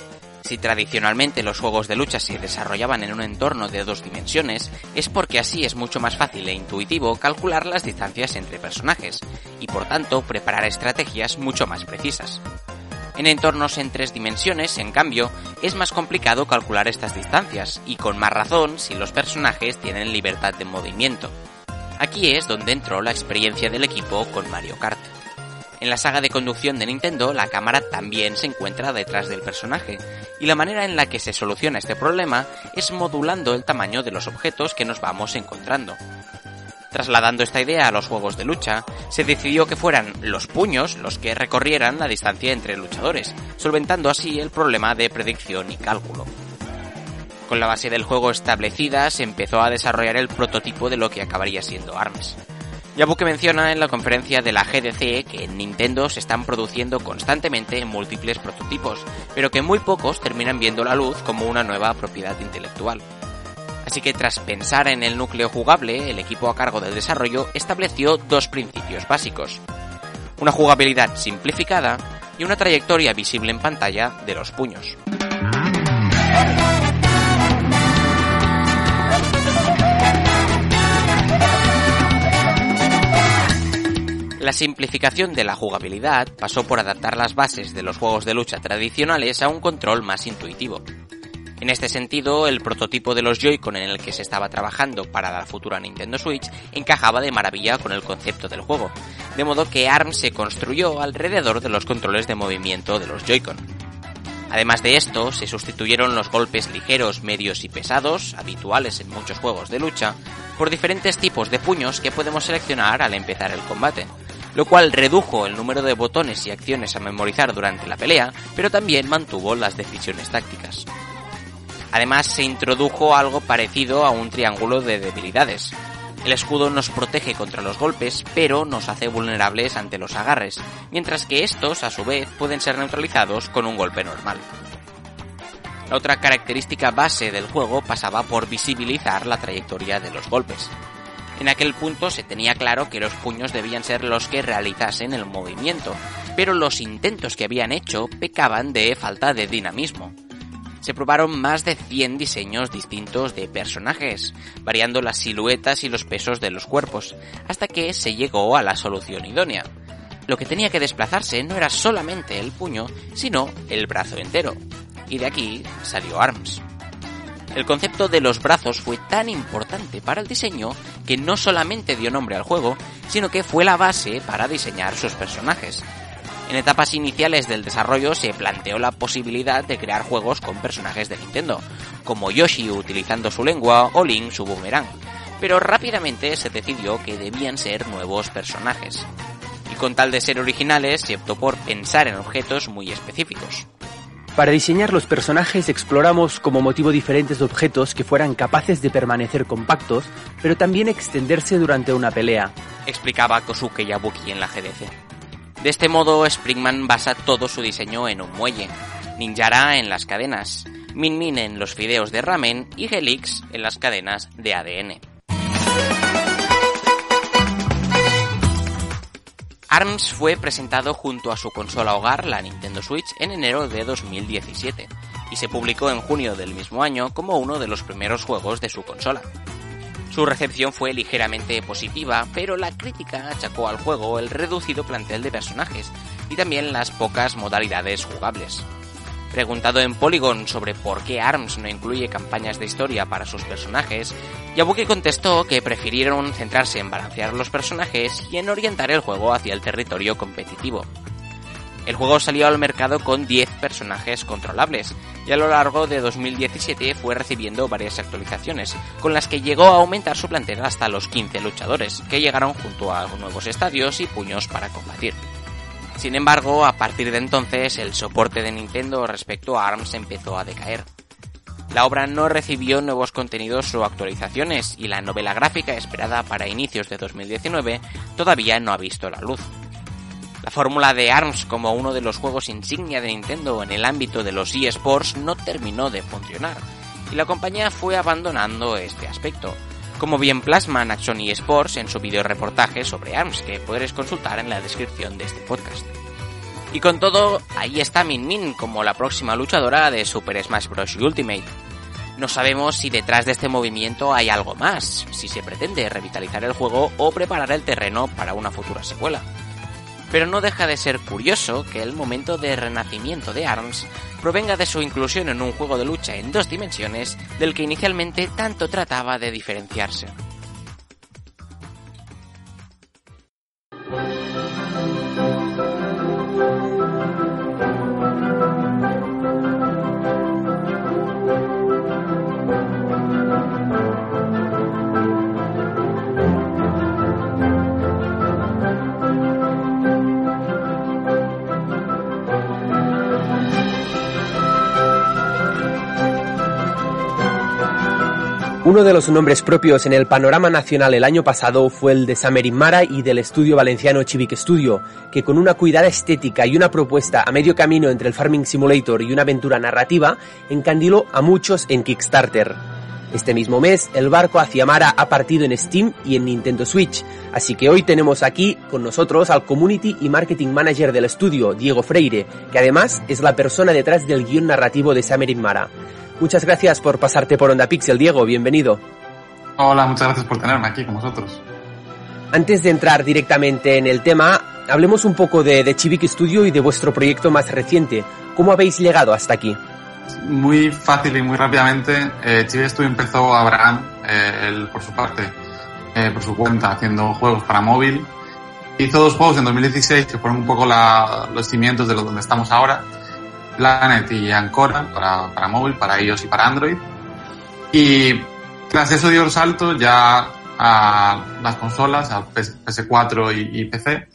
F: Si tradicionalmente los juegos de lucha se desarrollaban en un entorno de dos dimensiones, es porque así es mucho más fácil e intuitivo calcular las distancias entre personajes, y por tanto preparar estrategias mucho más precisas. En entornos en tres dimensiones, en cambio, es más complicado calcular estas distancias, y con más razón si los personajes tienen libertad de movimiento. Aquí es donde entró la experiencia del equipo con Mario Kart. En la saga de conducción de Nintendo, la cámara también se encuentra detrás del personaje, y la manera en la que se soluciona este problema es modulando el tamaño de los objetos que nos vamos encontrando. Trasladando esta idea a los juegos de lucha, se decidió que fueran los puños los que recorrieran la distancia entre luchadores, solventando así el problema de predicción y cálculo. Con la base del juego establecida, se empezó a desarrollar el prototipo de lo que acabaría siendo ARMS. Que menciona en la conferencia de la GDC que en Nintendo se están produciendo constantemente múltiples prototipos, pero que muy pocos terminan viendo la luz como una nueva propiedad intelectual. Así que tras pensar en el núcleo jugable, el equipo a cargo del desarrollo estableció dos principios básicos. Una jugabilidad simplificada y una trayectoria visible en pantalla de los puños. La simplificación de la jugabilidad pasó por adaptar las bases de los juegos de lucha tradicionales a un control más intuitivo. En este sentido, el prototipo de los Joy-Con en el que se estaba trabajando para la futura Nintendo Switch encajaba de maravilla con el concepto del juego, de modo que ARM se construyó alrededor de los controles de movimiento de los Joy-Con. Además de esto, se sustituyeron los golpes ligeros, medios y pesados, habituales en muchos juegos de lucha, por diferentes tipos de puños que podemos seleccionar al empezar el combate, lo cual redujo el número de botones y acciones a memorizar durante la pelea, pero también mantuvo las decisiones tácticas. Además se introdujo algo parecido a un triángulo de debilidades. El escudo nos protege contra los golpes, pero nos hace vulnerables ante los agarres, mientras que estos, a su vez, pueden ser neutralizados con un golpe normal. La otra característica base del juego pasaba por visibilizar la trayectoria de los golpes. En aquel punto se tenía claro que los puños debían ser los que realizasen el movimiento, pero los intentos que habían hecho pecaban de falta de dinamismo se probaron más de 100 diseños distintos de personajes, variando las siluetas y los pesos de los cuerpos, hasta que se llegó a la solución idónea. Lo que tenía que desplazarse no era solamente el puño, sino el brazo entero. Y de aquí salió ARMS. El concepto de los brazos fue tan importante para el diseño que no solamente dio nombre al juego, sino que fue la base para diseñar sus personajes, en etapas iniciales del desarrollo se planteó la posibilidad de crear juegos con personajes de Nintendo, como Yoshi utilizando su lengua o Link su boomerang, pero rápidamente se decidió que debían ser nuevos personajes. Y con tal de ser originales se optó por pensar en objetos muy específicos.
B: Para diseñar los personajes exploramos como motivo diferentes objetos que fueran capaces de permanecer compactos, pero también extenderse durante una pelea,
F: explicaba Kosuke Yabuki en la GDC. De este modo, Springman basa todo su diseño en un muelle, Ninjara en las cadenas, Min Min en los fideos de ramen y Helix en las cadenas de ADN. ARMS fue presentado junto a su consola hogar, la Nintendo Switch, en enero de 2017, y se publicó en junio del mismo año como uno de los primeros juegos de su consola. Su recepción fue ligeramente positiva, pero la crítica achacó al juego el reducido plantel de personajes y también las pocas modalidades jugables. Preguntado en Polygon sobre por qué ARMS no incluye campañas de historia para sus personajes, Yabuki contestó que prefirieron centrarse en balancear los personajes y en orientar el juego hacia el territorio competitivo. El juego salió al mercado con 10 personajes controlables y a lo largo de 2017 fue recibiendo varias actualizaciones, con las que llegó a aumentar su plantel hasta los 15 luchadores, que llegaron junto a nuevos estadios y puños para combatir. Sin embargo, a partir de entonces el soporte de Nintendo respecto a ARMS empezó a decaer. La obra no recibió nuevos contenidos o actualizaciones y la novela gráfica esperada para inicios de 2019 todavía no ha visto la luz. La fórmula de ARMS como uno de los juegos insignia de Nintendo en el ámbito de los eSports no terminó de funcionar, y la compañía fue abandonando este aspecto, como bien plasman Action eSports en su video reportaje sobre ARMS que podréis consultar en la descripción de este podcast. Y con todo, ahí está Min Min como la próxima luchadora de Super Smash Bros. Ultimate. No sabemos si detrás de este movimiento hay algo más, si se pretende revitalizar el juego o preparar el terreno para una futura secuela pero no deja de ser curioso que el momento de renacimiento de ARMS provenga de su inclusión en un juego de lucha en dos dimensiones del que inicialmente tanto trataba de diferenciarse.
B: Uno de los nombres propios en el panorama nacional el año pasado fue el de Samerin Mara y del estudio valenciano Chivic Studio, que con una cuidada estética y una propuesta a medio camino entre el Farming Simulator y una aventura narrativa, encandiló a muchos en Kickstarter. Este mismo mes, el barco hacia Mara ha partido en Steam y en Nintendo Switch, así que hoy tenemos aquí con nosotros al Community y Marketing Manager del estudio, Diego Freire, que además es la persona detrás del guion narrativo de Samerin Mara. Muchas gracias por pasarte por Onda Pixel, Diego, bienvenido.
G: Hola, muchas gracias por tenerme aquí con vosotros.
B: Antes de entrar directamente en el tema, hablemos un poco de, de Chivic Studio y de vuestro proyecto más reciente. ¿Cómo habéis llegado hasta aquí?
G: Muy fácil y muy rápidamente. Eh, Chivic Studio empezó Abraham, eh, él por su parte, eh, por su cuenta, haciendo juegos para móvil. Hizo dos juegos en 2016 que fueron un poco la, los cimientos de lo donde estamos ahora Planet y Ancora para, para móvil, para iOS y para Android. Y tras eso dio el salto ya a las consolas, a PS4 y, PC.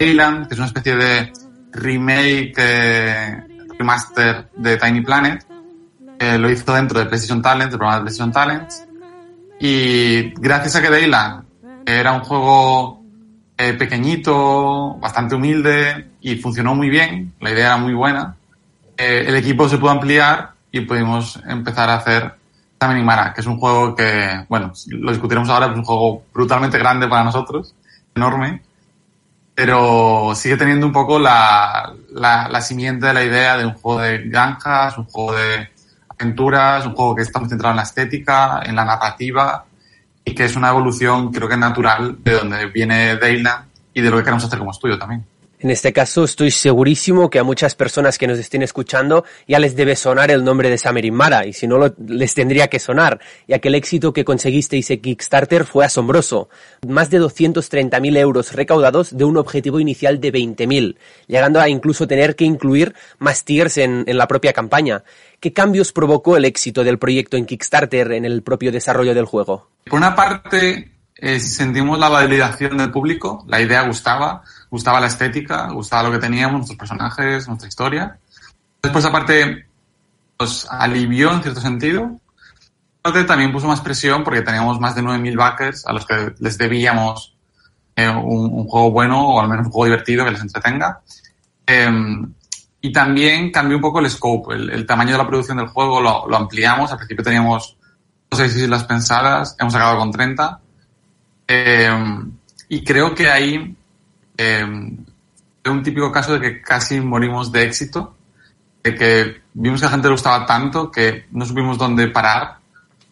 G: Island, que es una especie de remake, remaster de Tiny Planet, eh, lo hizo dentro de PlayStation Talent, el programa de PlayStation Talent. Y gracias a que Dayland era un juego eh, pequeñito, bastante humilde y funcionó muy bien, la idea era muy buena, eh, el equipo se pudo ampliar y pudimos empezar a hacer Tamen Mara, que es un juego que, bueno, lo discutiremos ahora, es un juego brutalmente grande para nosotros, enorme, pero sigue teniendo un poco la, la, la simiente de la idea de un juego de granjas, un juego de aventuras, un juego que está muy centrado en la estética, en la narrativa, y que es una evolución, creo que natural, de donde viene Dayland y de lo que queremos hacer como estudio también.
B: En este caso estoy segurísimo que a muchas personas que nos estén escuchando ya les debe sonar el nombre de Samerin Mara y si no les tendría que sonar, ya que el éxito que conseguisteis en Kickstarter fue asombroso. Más de 230.000 euros recaudados de un objetivo inicial de 20.000, llegando a incluso tener que incluir más tiers en, en la propia campaña. ¿Qué cambios provocó el éxito del proyecto en Kickstarter en el propio desarrollo del juego?
G: Por una parte, eh, sentimos la validación del público, la idea gustaba, gustaba la estética, gustaba lo que teníamos, nuestros personajes, nuestra historia. Después, aparte, nos alivió en cierto sentido. Aparte, también puso más presión porque teníamos más de 9.000 backers a los que les debíamos eh, un, un, juego bueno o al menos un juego divertido que les entretenga. Eh, y también cambió un poco el scope, el, el, tamaño de la producción del juego lo, lo ampliamos. Al principio teníamos seis islas pensadas, hemos acabado con 30 eh, y creo que ahí eh, es un típico caso de que casi morimos de éxito, de que vimos que la gente le gustaba tanto que no supimos dónde parar,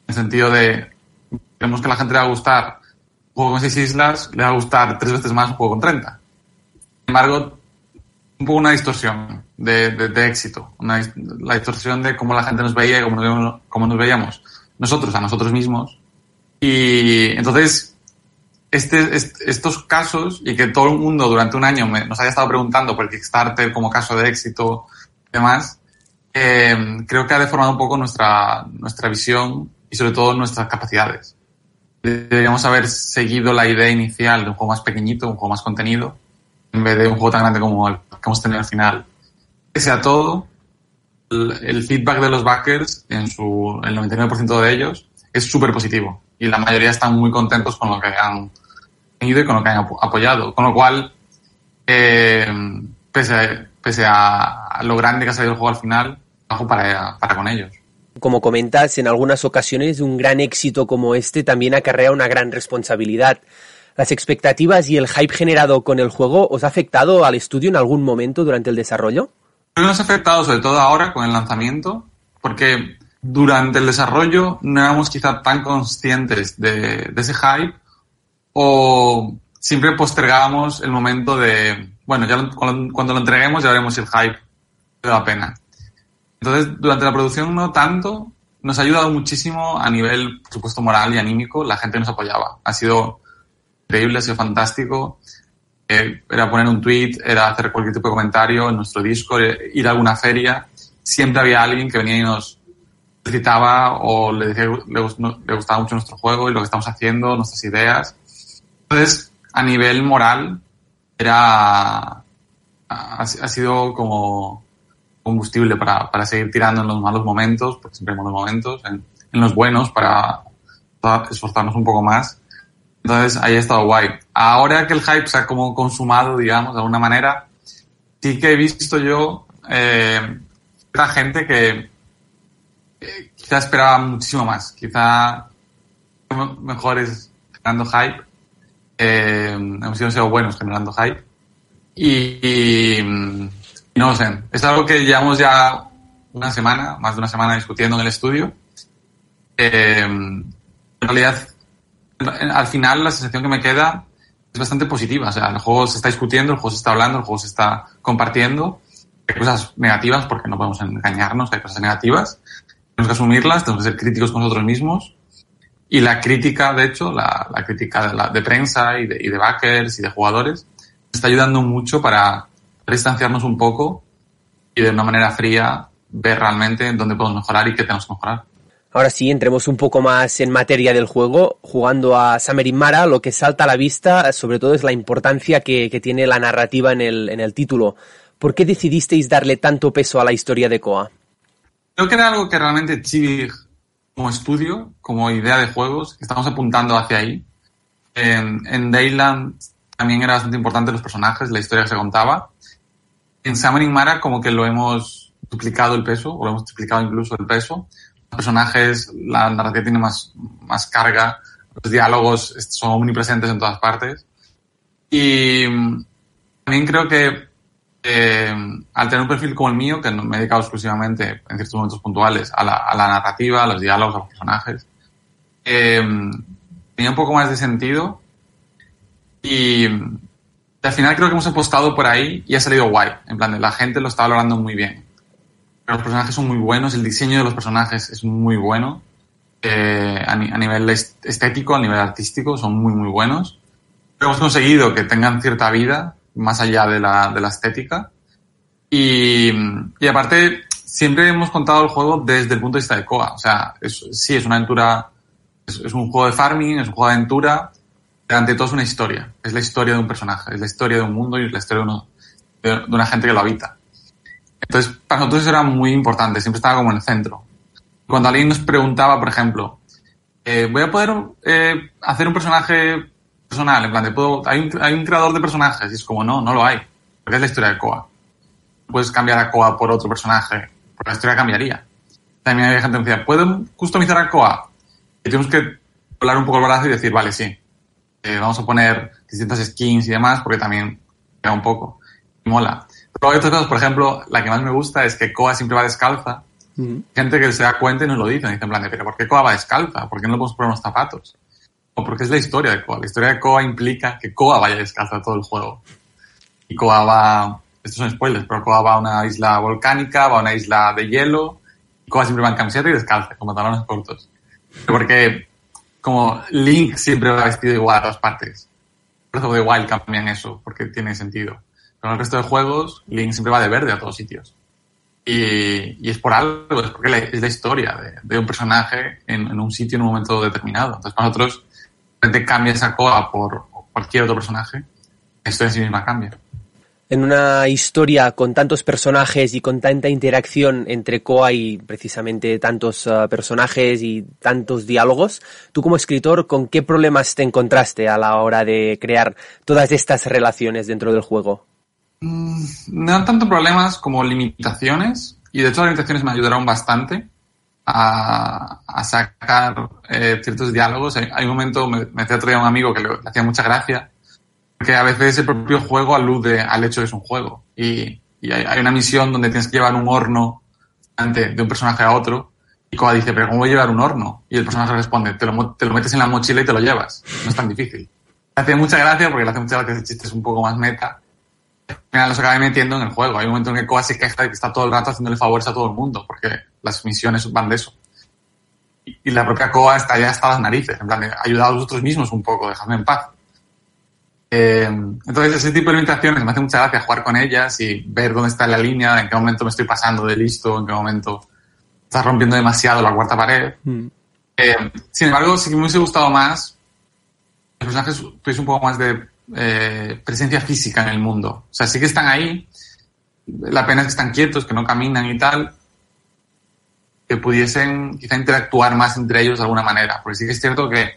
G: en el sentido de, creemos que la gente le va a gustar un juego con seis islas, le va a gustar tres veces más un juego con 30. Sin embargo, un poco una distorsión de, éxito, la distorsión de cómo la gente nos veía cómo nos veíamos nosotros a nosotros mismos. Y entonces, este, este, estos casos y que todo el mundo durante un año me, nos haya estado preguntando por el Kickstarter como caso de éxito y demás, eh, creo que ha deformado un poco nuestra, nuestra visión y sobre todo nuestras capacidades. Deberíamos haber seguido la idea inicial de un juego más pequeñito, un juego más contenido, en vez de un juego tan grande como el que hemos tenido al final. Pese a todo, el, el feedback de los backers, en su, el 99% de ellos, es súper positivo. Y la mayoría están muy contentos con lo que han tenido y con lo que han apo apoyado. Con lo cual, eh, pese, a, pese a lo grande que ha salido el juego al final, trabajo para, para con ellos.
B: Como comentas, en algunas ocasiones un gran éxito como este también acarrea una gran responsabilidad. ¿Las expectativas y el hype generado con el juego os ha afectado al estudio en algún momento durante el desarrollo?
G: Nos ha afectado sobre todo ahora con el lanzamiento, porque durante el desarrollo no éramos quizá tan conscientes de, de ese hype o siempre postergábamos el momento de, bueno, ya lo, cuando, lo entreguemos ya veremos si el hype vale la pena. Entonces, durante la producción no tanto, nos ha ayudado muchísimo a nivel, por supuesto, moral y anímico, la gente nos apoyaba. Ha sido increíble, ha sido fantástico. Eh, era poner un tweet, era hacer cualquier tipo de comentario en nuestro Discord, ir a alguna feria. Siempre había alguien que venía y nos felicitaba o le, decía, le, le gustaba mucho nuestro juego y lo que estamos haciendo, nuestras ideas. Entonces, a nivel moral, era, ha, ha sido como combustible para, para, seguir tirando en los malos momentos, porque siempre hay malos momentos, en, en, los buenos para esforzarnos un poco más. Entonces ahí ha estado guay. Ahora que el hype se ha como consumado, digamos, de alguna manera, sí que he visto yo eh, gente que quizá esperaba muchísimo más. Quizá mejores generando hype. Eh, hemos sido buenos generando hype. Y, y no sé. Es algo que llevamos ya una semana, más de una semana discutiendo en el estudio. Eh, en realidad, al final la sensación que me queda es bastante positiva. O sea, el juego se está discutiendo, el juego se está hablando, el juego se está compartiendo. Hay cosas negativas, porque no podemos engañarnos, hay cosas negativas. Tenemos que asumirlas, tenemos que ser críticos con nosotros mismos. Y la crítica, de hecho, la, la crítica de, la, de prensa y de, y de backers y de jugadores, está ayudando mucho para distanciarnos un poco y de una manera fría ver realmente dónde podemos mejorar y qué tenemos que mejorar.
B: Ahora sí, entremos un poco más en materia del juego. Jugando a Summer lo que salta a la vista sobre todo es la importancia que, que tiene la narrativa en el, en el, título. ¿Por qué decidisteis darle tanto peso a la historia de Koa?
G: Creo que era algo que realmente Chivig, como estudio, como idea de juegos, estamos apuntando hacia ahí. En, en Dayland también era bastante importante los personajes, la historia que se contaba en Summoning Mara como que lo hemos duplicado el peso, o lo hemos duplicado incluso el peso. Los personajes, la narrativa tiene más, más carga, los diálogos son omnipresentes en todas partes. Y también creo que eh, al tener un perfil como el mío, que me he dedicado exclusivamente en ciertos momentos puntuales a la, a la narrativa, a los diálogos, a los personajes, eh, tenía un poco más de sentido y al final creo que hemos apostado por ahí y ha salido guay. En plan, la gente lo está valorando muy bien. Los personajes son muy buenos, el diseño de los personajes es muy bueno. Eh, a, a, nivel estético, a nivel artístico, son muy, muy buenos. Hemos conseguido que tengan cierta vida, más allá de la, de la estética. Y, y, aparte, siempre hemos contado el juego desde el punto de vista de Koa. O sea, es, sí, es una aventura, es, es un juego de farming, es un juego de aventura, ante todo es una historia. Es la historia de un personaje, es la historia de un mundo y es la historia de, uno, de una gente que lo habita. Entonces, para nosotros eso era muy importante, siempre estaba como en el centro. Cuando alguien nos preguntaba, por ejemplo, eh, voy a poder eh, hacer un personaje personal, en plan, de, ¿puedo, hay, un, hay un creador de personajes, y es como, no, no lo hay, porque es la historia de Koa. Puedes cambiar a Koa por otro personaje, porque la historia cambiaría. También hay gente que decía, ¿puedo customizar a Koa? Y tenemos que hablar un poco el brazo y decir, vale, sí, eh, vamos a poner distintas skins y demás, porque también queda un poco y mola. Pero hay otras cosas, por ejemplo, la que más me gusta es que Koa siempre va descalza. Gente que se da cuenta y nos lo dice, dice en plan pero ¿por qué Koa va descalza? ¿Por qué no le podemos poner unos zapatos? Porque es la historia de Koa. La historia de Koa implica que Koa vaya descalza todo el juego. Y Koa va, estos son spoilers, pero Koa va a una isla volcánica, va a una isla de hielo, y Koa siempre va en camiseta y descalza, con pantalones cortos. Porque como Link siempre va vestido igual a todas partes. Breath of the Wild cambian eso, porque tiene sentido. Pero en el resto de juegos, Link siempre va de verde a todos sitios. Y, y es por algo, es porque es la historia de, de un personaje en, en un sitio en un momento determinado. Entonces, para nosotros, repente cambia esa Koa por cualquier otro personaje, historia en sí misma cambia.
B: En una historia con tantos personajes y con tanta interacción entre Koa y precisamente tantos eh, personajes y tantos diálogos, tú como escritor, ¿con qué problemas te encontraste a la hora de crear todas estas relaciones dentro del juego?
G: No dan tanto problemas como limitaciones, y de hecho las limitaciones me ayudaron bastante a, a sacar eh, ciertos diálogos. Hay, un momento, me, me decía otro día un amigo que le, le hacía mucha gracia, que a veces el propio juego alude al hecho de que es un juego. Y, y hay, hay una misión donde tienes que llevar un horno ante, de un personaje a otro, y Koa dice, pero ¿cómo voy a llevar un horno? Y el personaje responde, te lo, te lo metes en la mochila y te lo llevas. No es tan difícil. Le hacía mucha gracia porque le hace mucha gracia ese chiste es un poco más meta, al final los acabé metiendo en el juego. Hay un momento en que Koa se queja de que está todo el rato haciéndole favores a todo el mundo, porque las misiones van de eso. Y, y la propia Koa está ya hasta las narices, en plan, de, ayudad a vosotros mismos un poco, dejadme en paz. Eh, entonces, ese tipo de limitaciones me hace mucha gracia jugar con ellas y ver dónde está la línea, en qué momento me estoy pasando de listo, en qué momento estás rompiendo demasiado la cuarta pared. Eh, sin embargo, sí que me hubiese gustado más los personajes tuviesen un poco más de eh, presencia física en el mundo. O sea, sí que están ahí, la pena es que están quietos, que no caminan y tal, que pudiesen quizá interactuar más entre ellos de alguna manera. Porque sí que es cierto que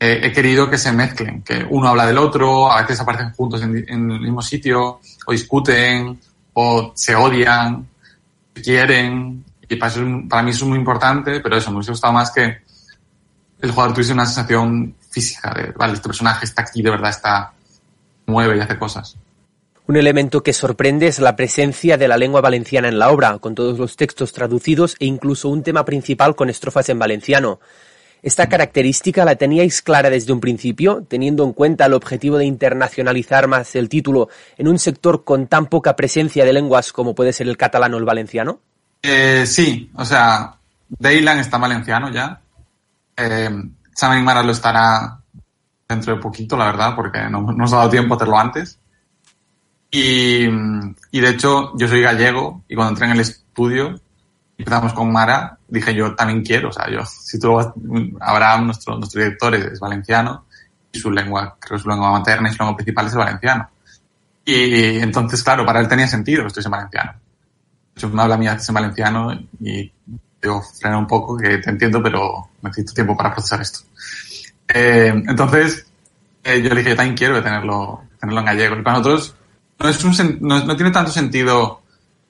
G: eh, he querido que se mezclen, que uno habla del otro, a veces aparecen juntos en, el mismo sitio, o discuten, o se odian, quieren, y para, eso para mí eso es muy importante, pero eso, me hubiese gustado más que el jugador tuviese una sensación física de, vale, este personaje está aquí, de verdad está, mueve y hace cosas.
B: Un elemento que sorprende es la presencia de la lengua valenciana en la obra, con todos los textos traducidos e incluso un tema principal con estrofas en valenciano. ¿Esta característica la teníais clara desde un principio, teniendo en cuenta el objetivo de internacionalizar más el título en un sector con tan poca presencia de lenguas como puede ser el catalán o el valenciano?
G: Eh, sí, o sea, Daylan está en valenciano ya. Eh, Mara lo estará dentro de poquito, la verdad, porque no no nos ha dado tiempo a hacerlo antes. Y, y de hecho, yo soy gallego y cuando entré en el estudio empezamos con Mara, dije yo también quiero, o sea, yo, si tú Abraham, nuestro, nuestro director, es, es valenciano y su lengua, creo que su lengua materna y su lengua principal es el valenciano. Y entonces, claro, para él tenía sentido que estuviese en valenciano. Hecho, me habla a mí a veces en valenciano y digo, frena un poco, que te entiendo, pero necesito tiempo para procesar esto. Eh, entonces, eh, yo le dije, yo también quiero tenerlo, tenerlo en gallego. Y para nosotros no, es un, no, no tiene tanto sentido,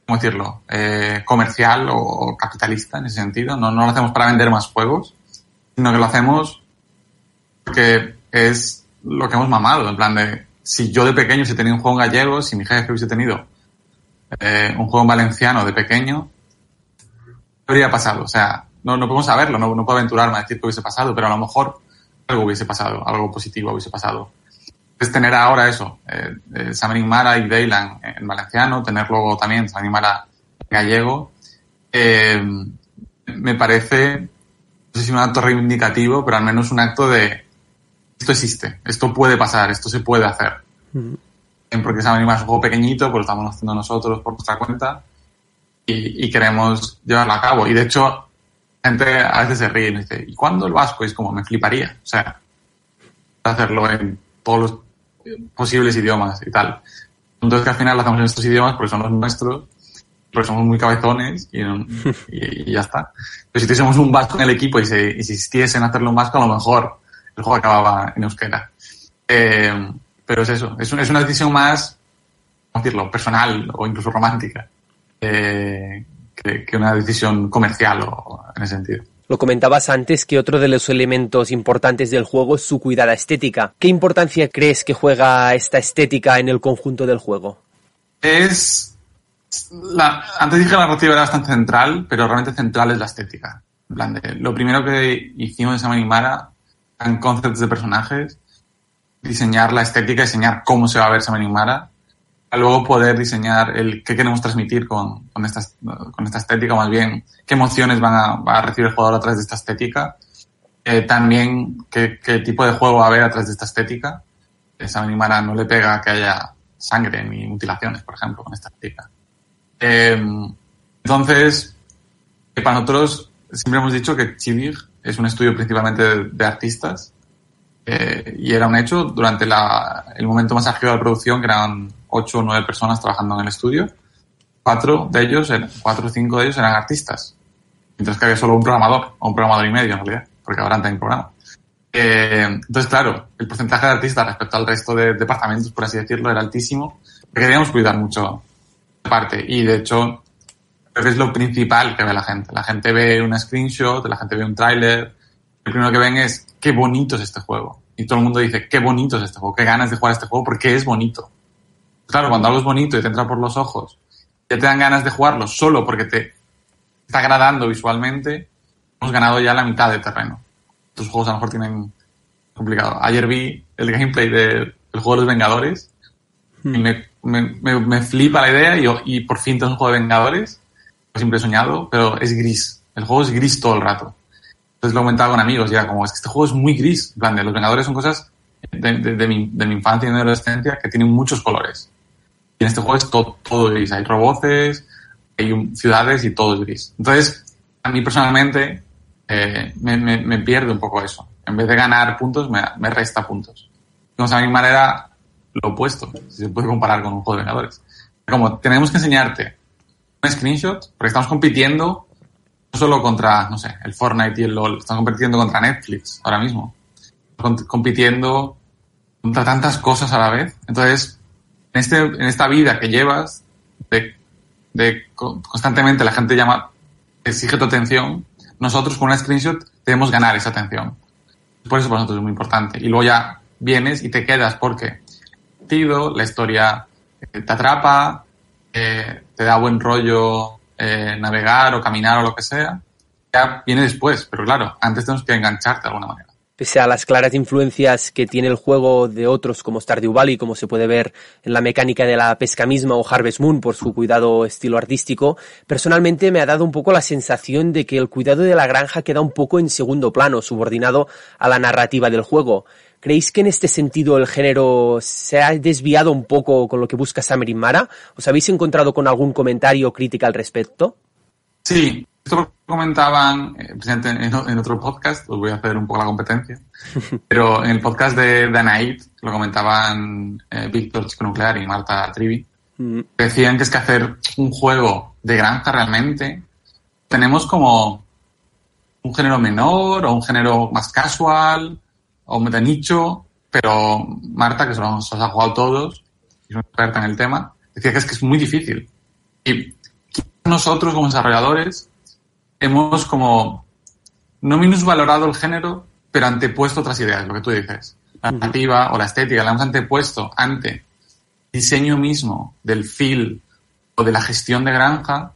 G: ¿cómo decirlo?, eh, comercial o, o capitalista en ese sentido. No, no lo hacemos para vender más juegos, sino que lo hacemos porque es lo que hemos mamado. En plan de, si yo de pequeño hubiese tenido un juego en gallego, si mi jefe hubiese tenido eh, un juego en valenciano de pequeño, ¿qué habría pasado? O sea, no, no podemos saberlo, no, no puedo aventurarme a decir que hubiese pasado, pero a lo mejor algo hubiese pasado, algo positivo hubiese pasado. Es tener ahora eso, eh, eh, Samarin Mara y Daylan en valenciano, tener luego también Samarin Mara en gallego, eh, me parece, no sé si un acto reivindicativo, pero al menos un acto de esto existe, esto puede pasar, esto se puede hacer. Porque Samarin Mara es un juego pequeñito, pues lo estamos haciendo nosotros por nuestra cuenta y, y queremos llevarlo a cabo. Y de hecho, la gente a veces se ríe y me dice, ¿y cuándo el vasco? Y es como, me fliparía. O sea, hacerlo en todos los posibles idiomas y tal. Entonces que al final lo hacemos en estos idiomas porque son los nuestros, porque somos muy cabezones y, y- y ya está. Pero si tuviésemos un vasco en el equipo y se insistiesen en hacerlo en vasco, a lo mejor el juego acababa en euskera. Eh, pero es eso, es, un- es una decisión más, ¿cómo decirlo?, personal o incluso romántica eh, que, que una decisión comercial o, en ese sentido.
B: Lo comentabas antes que otro de los elementos importantes del juego es su cuidada estética. ¿Qué importancia crees que juega esta estética en el conjunto del juego?
G: Es. La, antes dije que la narrativa era bastante central, pero realmente central es la estética. En plan lo primero que hicimos en Sama Animara eran conceptos de personajes, diseñar la estética, diseñar cómo se va a ver Sama Animara, luego poder diseñar el qué queremos transmitir con, con, esta, con esta estética, más bien qué emociones van a, va a recibir el jugador a través de esta estética, eh, también qué, qué tipo de juego va a haber a través de esta estética. Sama Animara no le pega que haya sangre ni mutilaciones, por ejemplo, con esta estética. Eh, entonces, eh, para nosotros siempre hemos dicho que Chivig es un estudio principalmente de artistas eh, y era un hecho durante la, el momento más álgido de la producción, que eran ocho o nueve personas trabajando en el estudio. Cuatro de ellos, cuatro o cinco de ellos eran artistas. Mientras que había solo un programador, o un programador y medio en realidad, porque ahora también programa. Eh, entonces, claro, el porcentaje de artistas respecto al resto de departamentos, por así decirlo, era altísimo, porque queríamos cuidar mucho esa parte. Y de hecho, creo que es lo principal que ve la gente. La gente ve una screenshot, la gente ve un tráiler. Lo primero que ven es qué bonito es este juego. Y todo el mundo dice, qué bonito es este juego, qué ganas de jugar este juego, porque es bonito. Claro, cuando algo es bonito y te entra por los ojos, ya te dan ganas de jugarlo solo porque te está agradando visualmente, hemos ganado ya la mitad de terreno. Tus juegos a lo mejor tienen complicado. Ayer vi el gameplay del juego de los Vengadores y me, me, me, me flipa la idea y, y por fin tengo un juego de Vengadores siempre he soñado, pero es gris. El juego es gris todo el rato. Entonces lo comentaba con amigos y era como, es que este juego es muy gris. En plan, de los Vengadores son cosas de, de, de, mi, de mi, infancia y de mi adolescencia que tienen muchos colores. Y en este juego es todo, todo gris. Hay roboces, hay ciudades y todo es gris. Entonces, a mí personalmente eh, me, me, me, pierde un poco eso. En vez de ganar puntos, me, me resta puntos. Entonces, a mi manera, lo opuesto, si se puede comparar con un juego de Vengadores. Como tenemos que enseñarte un screenshot, porque estamos compitiendo solo contra, no sé, el Fortnite y el LOL, estamos compitiendo contra Netflix ahora mismo. Compitiendo contra tantas cosas a la vez. Entonces, en, este, en esta vida que llevas, de, constantemente la gente llama, exige tu atención, nosotros con una screenshot debemos ganar esa atención. Por eso para nosotros es muy importante. Y luego ya vienes y te quedas porque la historia te atrapa, eh, te da buen rollo eh, navegar o caminar o lo que sea, ya viene después, pero claro, antes tenemos que engancharte de alguna manera.
B: Pese a las claras influencias que tiene el juego de otros como Stardew Valley, como se puede ver en la mecánica de la pesca misma o Harvest Moon por su cuidado estilo artístico, personalmente me ha dado un poco la sensación de que el cuidado de la granja queda un poco en segundo plano, subordinado a la narrativa del juego. ¿Creéis que en este sentido el género se ha desviado un poco con lo que busca Samerin Mara? ¿Os habéis encontrado con algún comentario o crítica al respecto?
G: Sí, esto lo comentaban eh, en, otro podcast, os voy a hacer un poco la competencia, <laughs> pero en el podcast de, de Anaid lo comentaban eh, Víctor Chico Nuclear y Marta Trivi. Mm. Decían que es que hacer un juego de granja realmente tenemos como un género menor o un género más casual o de nicho, pero Marta, que se los ha jugado todos, es una experta en el tema, decía que es que es muy difícil. Y nosotros como desarrolladores hemos como no minusvalorado el género, pero antepuesto otras ideas, lo que tú dices. La narrativa o la estética la hemos antepuesto ante diseño mismo del feel o de la gestión de granja.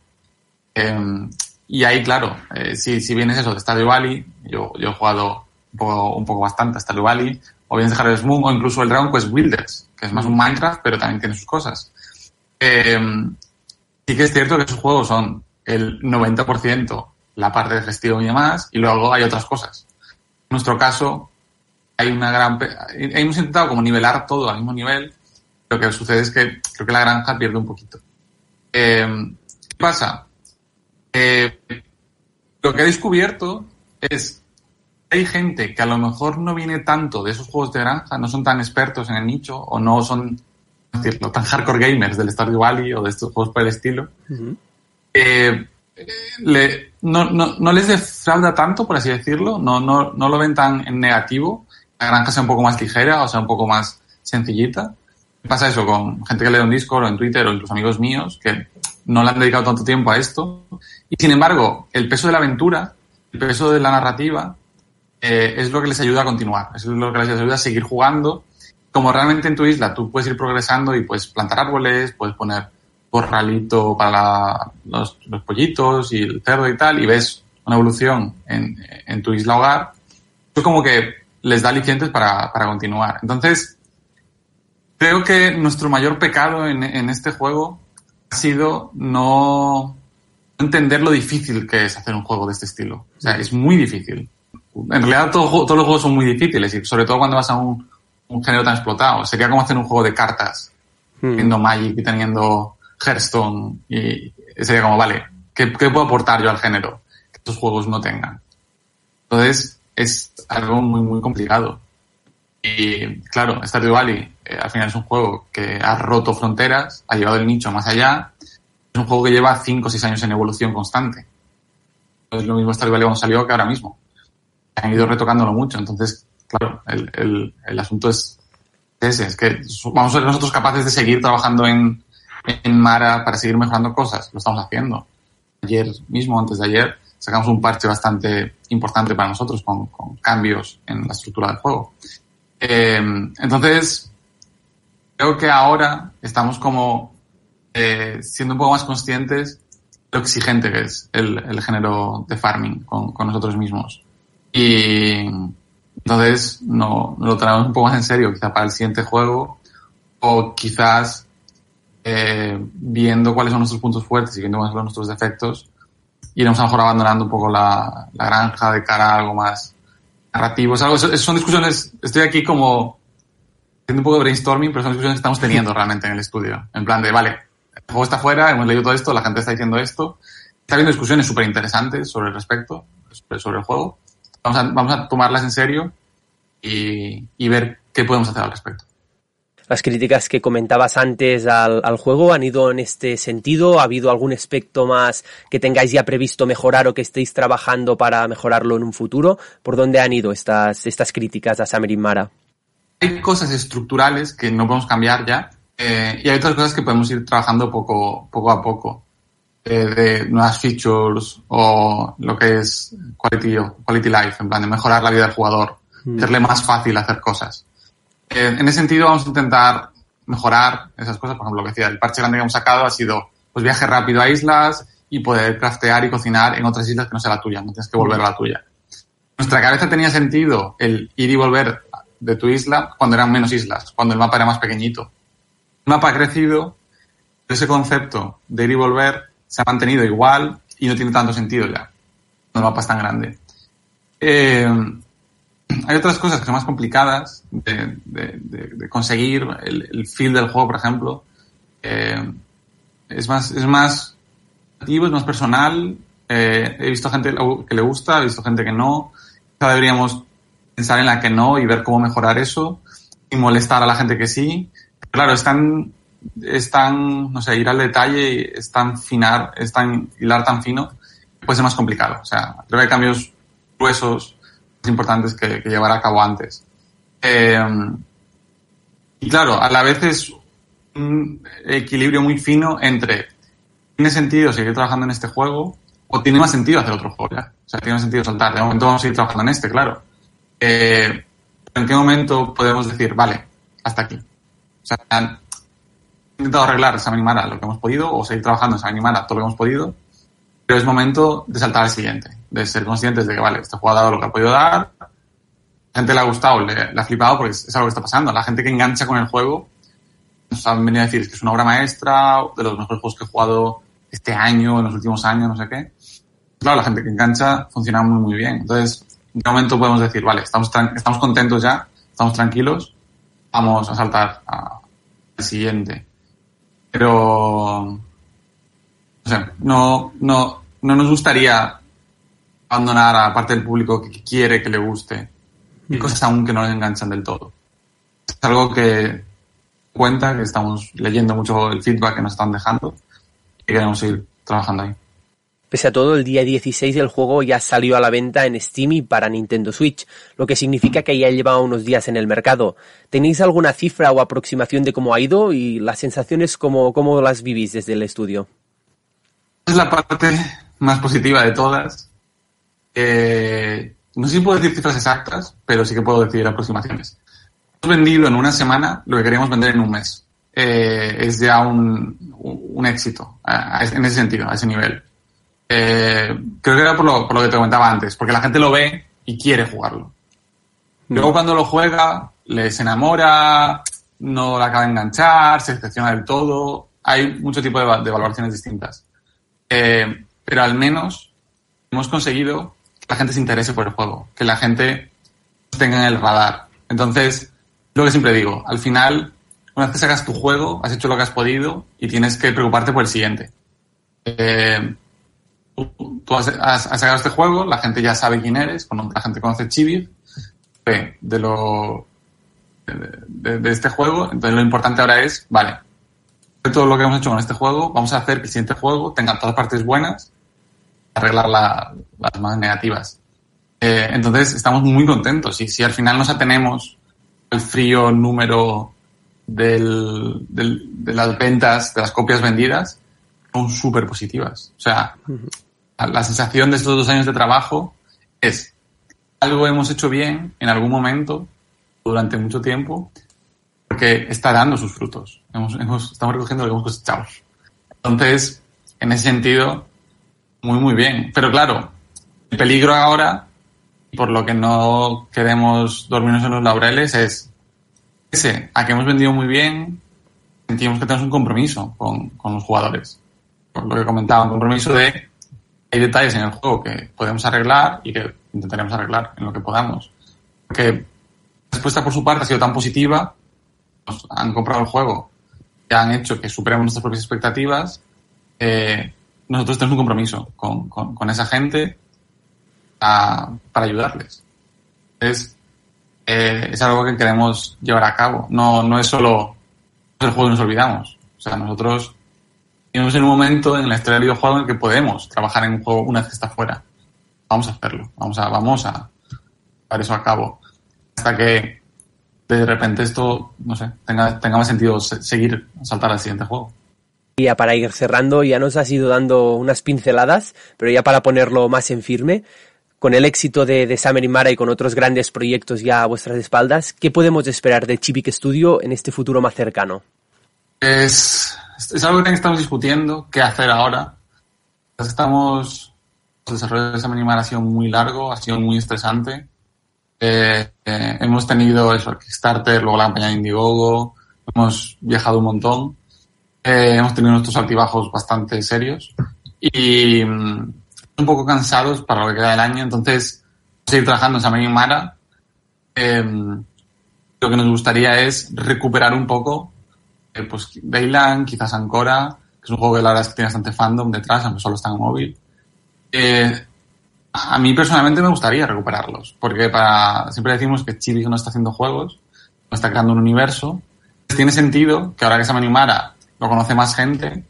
G: Eh, y ahí, claro, eh, si, si bien es eso de Stadio Valley, yo, yo he jugado un poco, bastante hasta el Valley, o bien dejar el Moon, o incluso el Dragon Quest Builders, que es más un Minecraft, pero también tiene sus cosas. Eh, sí que es cierto que esos juegos son el 90% la parte de gestión y demás, y luego hay otras cosas. En nuestro caso, hay una gran... Hemos intentado como nivelar todo al mismo nivel, lo que sucede es que creo que la granja pierde un poquito. Eh, ¿Qué pasa? Eh, lo que he descubierto es hay gente que a lo mejor no viene tanto de esos juegos de granja, no son tan expertos en el nicho o no son decirlo, tan hardcore gamers del Stardew Valley o de estos juegos por el estilo, uh -huh. eh, le, no, no, no, les defrauda tanto, por así decirlo, no, no, no lo ven tan en negativo, la granja sea un poco más ligera o sea un poco más sencillita. Pasa eso con gente que lee en Discord o en Twitter o incluso amigos míos que no le han dedicado tanto tiempo a esto. Y sin embargo, el peso de la aventura, el peso de la narrativa, eh, es lo que les ayuda a continuar, es lo que les ayuda a seguir jugando. Como realmente en tu isla tú puedes ir progresando y puedes plantar árboles, puedes poner corralito para los, pollitos y el cerdo y tal, y ves una evolución en, en tu isla hogar, es como que les da alicientes para, para continuar. Entonces, creo que nuestro mayor pecado en, en este juego ha sido no entender lo difícil que es hacer un juego de este estilo. O sea, es muy difícil. En realidad todo, todos los juegos son muy difíciles y sobre todo cuando vas a un, un género tan explotado. Sería como hacer un juego de cartas, hmm. teniendo Magic y teniendo Hearthstone y sería como, vale, ¿qué, ¿qué, puedo aportar yo al género que estos juegos no tengan? Entonces es algo muy, muy complicado. Y claro, Stardew Valley eh, al final es un juego que ha roto fronteras, ha llevado el nicho más allá. Es un juego que lleva 5 o 6 años en evolución constante. Es lo mismo Stardew Valley cuando salió que ahora mismo. Han ido retocándolo mucho. Entonces, claro, el, el, asunto es ese, es que vamos a ser nosotros capaces de seguir trabajando en, en Mara para seguir mejorando cosas. Lo estamos haciendo. Ayer mismo, antes de ayer, sacamos un parche bastante importante para nosotros con, con cambios en la estructura del juego. Eh, entonces, creo que ahora estamos como eh, siendo un poco más conscientes de lo exigente que es el, el género de farming con, con, nosotros mismos. Y entonces no, lo tenemos un poco más en serio, quizá para el siguiente juego, o quizás eh, viendo cuáles son nuestros puntos fuertes y viendo cuáles son nuestros defectos, iremos a lo mejor abandonando un poco la, la granja de cara a algo más narrativo. algo, son discusiones, estoy aquí como haciendo un poco de brainstorming, pero son discusiones que estamos teniendo <laughs> realmente en el estudio. En plan de, vale, el juego está fuera, hemos leído todo esto, la gente está diciendo esto. Está habiendo discusiones súper interesantes sobre el respecto, sobre el juego. Vamos a, vamos a tomarlas en serio y, y ver qué podemos hacer al respecto.
B: Las críticas que comentabas antes al, al, juego han ido en este sentido. ¿Ha habido algún aspecto más que tengáis ya previsto mejorar o que estéis trabajando para mejorarlo en un futuro? ¿Por dónde han ido estas, estas críticas a Summer Mara?
G: Hay cosas estructurales que no podemos cambiar ya eh, y hay otras cosas que podemos ir trabajando poco, poco a poco. Eh, de nuevas features o lo que es quality, quality life, en plan de mejorar la vida del jugador, mm. hacerle más fácil hacer cosas. Eh, en ese sentido vamos a intentar mejorar esas cosas. Por ejemplo, lo que decía, el parche grande que hemos sacado ha sido pues viaje rápido a islas y poder craftear y cocinar en otras islas que no sea la tuya, no tienes que volver a la tuya. Nuestra cabeza tenía sentido el ir y volver de tu isla cuando eran menos islas, cuando el mapa era más pequeñito. El mapa ha crecido, ese concepto de ir y volver se ha mantenido igual y no tiene tanto sentido ya. El mapa es tan grande. Eh, hay otras cosas que son más complicadas de, de, de, de conseguir. El, el, feel del juego, por ejemplo, eh, es más, es más activo, es más personal. Eh, he visto gente que le gusta, he visto gente que no. Quizá deberíamos pensar en la que no y ver cómo mejorar eso y molestar a la gente que sí. Claro, es tan, es tan, no sé, ir al detalle, es tan finar, es tan hilar tan fino, puede ser más complicado. O sea, creo que hay cambios gruesos importantes que, llevar a cabo antes. Eh, y claro, a la vez es un equilibrio muy fino entre ¿tiene sentido seguir trabajando en este juego o tiene más sentido hacer otro juego ya? O sea, tiene sentido saltar. De momento vamos a seguir trabajando en este, claro. Eh, ¿En qué momento podemos decir, vale, hasta aquí? O sea, intentado arreglar esa animara lo que hemos podido o seguir trabajando en esa animara todo lo que hemos podido, pero es momento de saltar al siguiente de ser conscientes de que, vale, este juego ha dado lo que ha podido dar, la gente le ha gustado, le, le ha flipado porque es, es, algo que está pasando. La gente que engancha con el juego nos han venido a decir que es una obra maestra, de los mejores juegos que he jugado este año, en los últimos años, no sé qué. Claro, la gente que engancha funciona muy, muy bien. Entonces, en qué momento podemos decir, vale, estamos, estamos contentos ya, estamos tranquilos, vamos a saltar al siguiente. Pero, no sé, no, no, no nos gustaría abandonar a parte del público que quiere que le guste y mm. cosas aún que no le enganchan del todo. Es algo que cuenta, que estamos leyendo mucho el feedback que nos están dejando y queremos seguir trabajando ahí.
B: Pese a todo, el día 16 el juego ya salió a la venta en Steam y para Nintendo Switch, lo que significa que ya lleva unos días en el mercado. ¿Tenéis alguna cifra o aproximación de cómo ha ido y las sensaciones cómo, cómo las vivís desde el estudio?
G: Es la parte más positiva de todas, eh, no sé si puedo decir cifras exactas, pero sí que puedo decir aproximaciones. Hemos vendido en una semana lo que queríamos vender en un mes. eh, es ya un, un éxito en ese sentido, a ese nivel. Eh, creo que era por lo, por lo que te comentaba antes, porque la gente lo ve y quiere jugarlo. Luego cuando lo juega, les enamora, no la acaba de enganchar, se decepciona del todo. Hay mucho tipo de, de valoraciones distintas. Eh, pero al menos hemos conseguido que la gente se interese por el juego, que la gente tenga en el radar. Entonces, lo que siempre digo, al final, una vez que sacas tu juego, has hecho lo que has podido y tienes que preocuparte por el siguiente. Eh, tú has, has- sacado este juego, la gente ya sabe quién eres, la gente conoce Chibir, ve de lo de, este juego, entonces lo importante ahora es, vale, de todo lo que hemos hecho con este juego, vamos a hacer que el siguiente juego tenga todas partes buenas, arreglar la- las más negativas. Eh, entonces estamos muy contentos y si al final nos atenemos al frío número del- de las ventas, de las copias vendidas, son súper positivas. O sea, la- sensación de estos dos años de trabajo es algo hemos hecho bien en algún momento durante mucho tiempo porque está dando sus frutos. Hemos, hemos- estamos recogiendo lo que hemos cosechado. Entonces, en ese sentido, muy, muy bien. Pero claro, el peligro ahora, por lo que no queremos dormirnos en los laureles, es ese, a que hemos vendido muy bien, sentimos que tenemos un compromiso con, con los jugadores. Por lo que comentaba, un compromiso de hay detalles en el juego que podemos arreglar y que intentaremos arreglar en lo que podamos. Porque la respuesta por su parte ha sido tan positiva, nos han comprado el juego, ya han hecho que superemos nuestras propias expectativas, eh, nosotros tenemos un compromiso con, con, con esa gente a- para ayudarles. Es, eh, es algo que queremos llevar a cabo. No, no es solo el juego y nos olvidamos. O sea, nosotros vivimos en un momento en la historia del videojuego en que podemos trabajar en un juego una vez que está fuera. Vamos a hacerlo. Vamos a, vamos a eso a cabo. Hasta que de repente esto, no sé, tenga, tenga más sentido se- seguir, saltar al siguiente juego.
B: Y ya para ir cerrando, ya nos has ido dando unas pinceladas, pero ya para ponerlo más en firme, con el éxito de, de Summer y Mara y con otros grandes proyectos ya a vuestras espaldas, ¿qué podemos esperar de Chibic Studio en este futuro más cercano?
G: Es, es algo que estamos discutiendo, qué hacer ahora. Estamos, el desarrollo de animal ha sido muy largo, ha sido muy estresante. Eh, eh, hemos tenido eso, el Kickstarter, luego la campaña de Indiegogo, hemos viajado un montón, eh, hemos tenido nuestros altibajos bastante serios y mm, un poco cansados para lo que queda del año, entonces seguir trabajando en y Mara. Eh, lo que nos gustaría es recuperar un poco pues Dayland, quizás Ancora, que es un juego que la verdad es que tiene bastante fandom detrás, aunque solo está en móvil. Eh, a mí personalmente me gustaría recuperarlos, porque para siempre decimos que Chibi no está haciendo juegos, no está creando un universo. Tiene sentido que ahora que se me animara lo conoce más gente,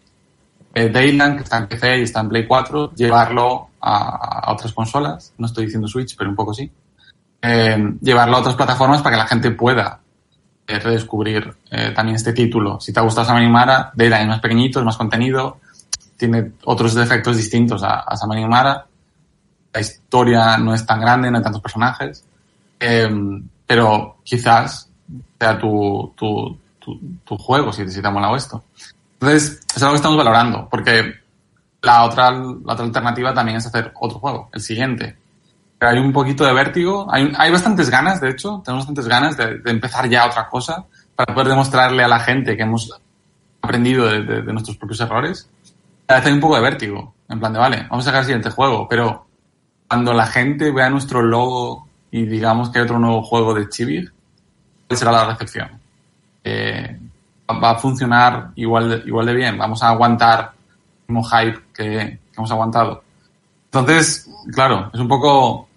G: eh, que está en PC y está en Play 4, llevarlo a, otras consolas, no estoy diciendo Switch, pero un poco sí, eh, llevarlo a otras plataformas para que la gente pueda redescubrir eh, también este título. Si te ha gustado Sam Mara, Dayland es más pequeñito, es más contenido, tiene otros defectos distintos a, a Sam Mara. La historia no es tan grande, no hay tantos personajes, eh, pero quizás sea tu, tu, tu, tu juego si, si te ha molado esto. Entonces, es algo que estamos valorando, porque la otra, la otra alternativa también es hacer otro juego, el siguiente. Hay un poquito de vértigo, hay, hay bastantes ganas, de hecho, tenemos bastantes ganas de, de empezar ya otra cosa para poder demostrarle a la gente que hemos aprendido de, de, de nuestros propios errores. A veces hay un poco de vértigo, en plan de, vale, vamos a sacar el siguiente juego, pero cuando la gente vea nuestro logo y digamos que hay otro nuevo juego de Chibir, ¿cuál será la recepción? Eh, va a funcionar igual de, igual de bien, vamos a aguantar el mismo hype que, que hemos aguantado. Entonces, claro, es un poco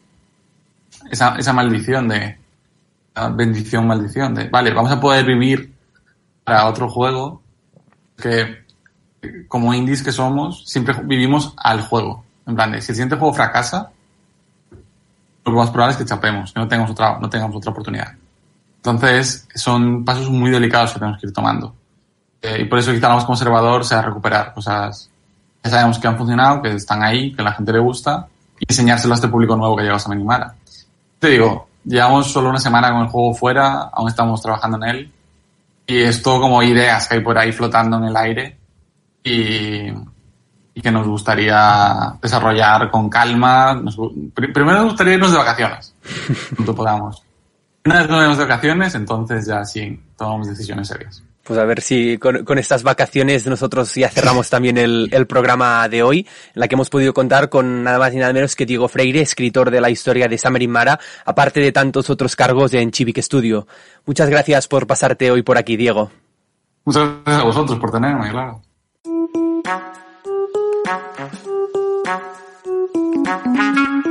G: esa, maldición de bendición, maldición de, vale, vamos a poder vivir para otro juego que como indies que somos, siempre vivimos al juego. En plan de, si el siguiente juego fracasa, lo más probable es que chapemos, que no tengamos otra, no tengamos otra oportunidad. Entonces, son pasos muy delicados que tenemos que ir tomando. Eh, y por eso quizá lo más conservador sea recuperar cosas que sabemos que han funcionado, que están ahí, que a la gente le gusta, y enseñárselo a este público nuevo que llega a Animara. Te digo, llevamos solo una semana con el juego fuera, aún estamos trabajando en él, y es todo como ideas que hay por ahí flotando en el aire y, y que nos gustaría desarrollar con calma. Primero nos gustaría irnos de vacaciones, <laughs> cuanto podamos. Una vez nos vayamos de vacaciones, entonces ya sí, tomamos decisiones serias.
B: Pues a ver si con, con estas vacaciones nosotros ya cerramos <laughs> también el, el programa de hoy, en la que hemos podido contar con nada más y nada menos que Diego Freire, escritor de la historia de Summer in Mara, aparte de tantos otros cargos en Chivic Studio. Muchas gracias por pasarte hoy por aquí, Diego.
G: Muchas gracias a vosotros por tenerme, claro. <laughs>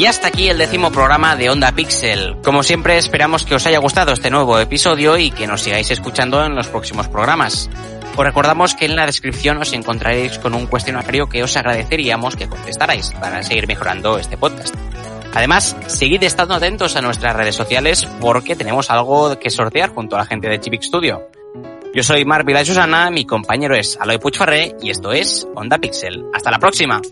A: Y hasta aquí el décimo programa de Onda Pixel. Como siempre, esperamos que os haya gustado este nuevo episodio y que nos sigáis escuchando en los próximos programas. Os recordamos que en la descripción os encontraréis con un cuestionario que os agradeceríamos que contestarais para seguir mejorando este podcast. Además, seguid estando atentos a nuestras redes sociales porque tenemos algo que sortear junto a la gente de Chivic Studio. Yo soy Mark Vila Susana, mi compañero es Aloy Puigferré y esto es Onda Pixel. ¡Hasta la próxima!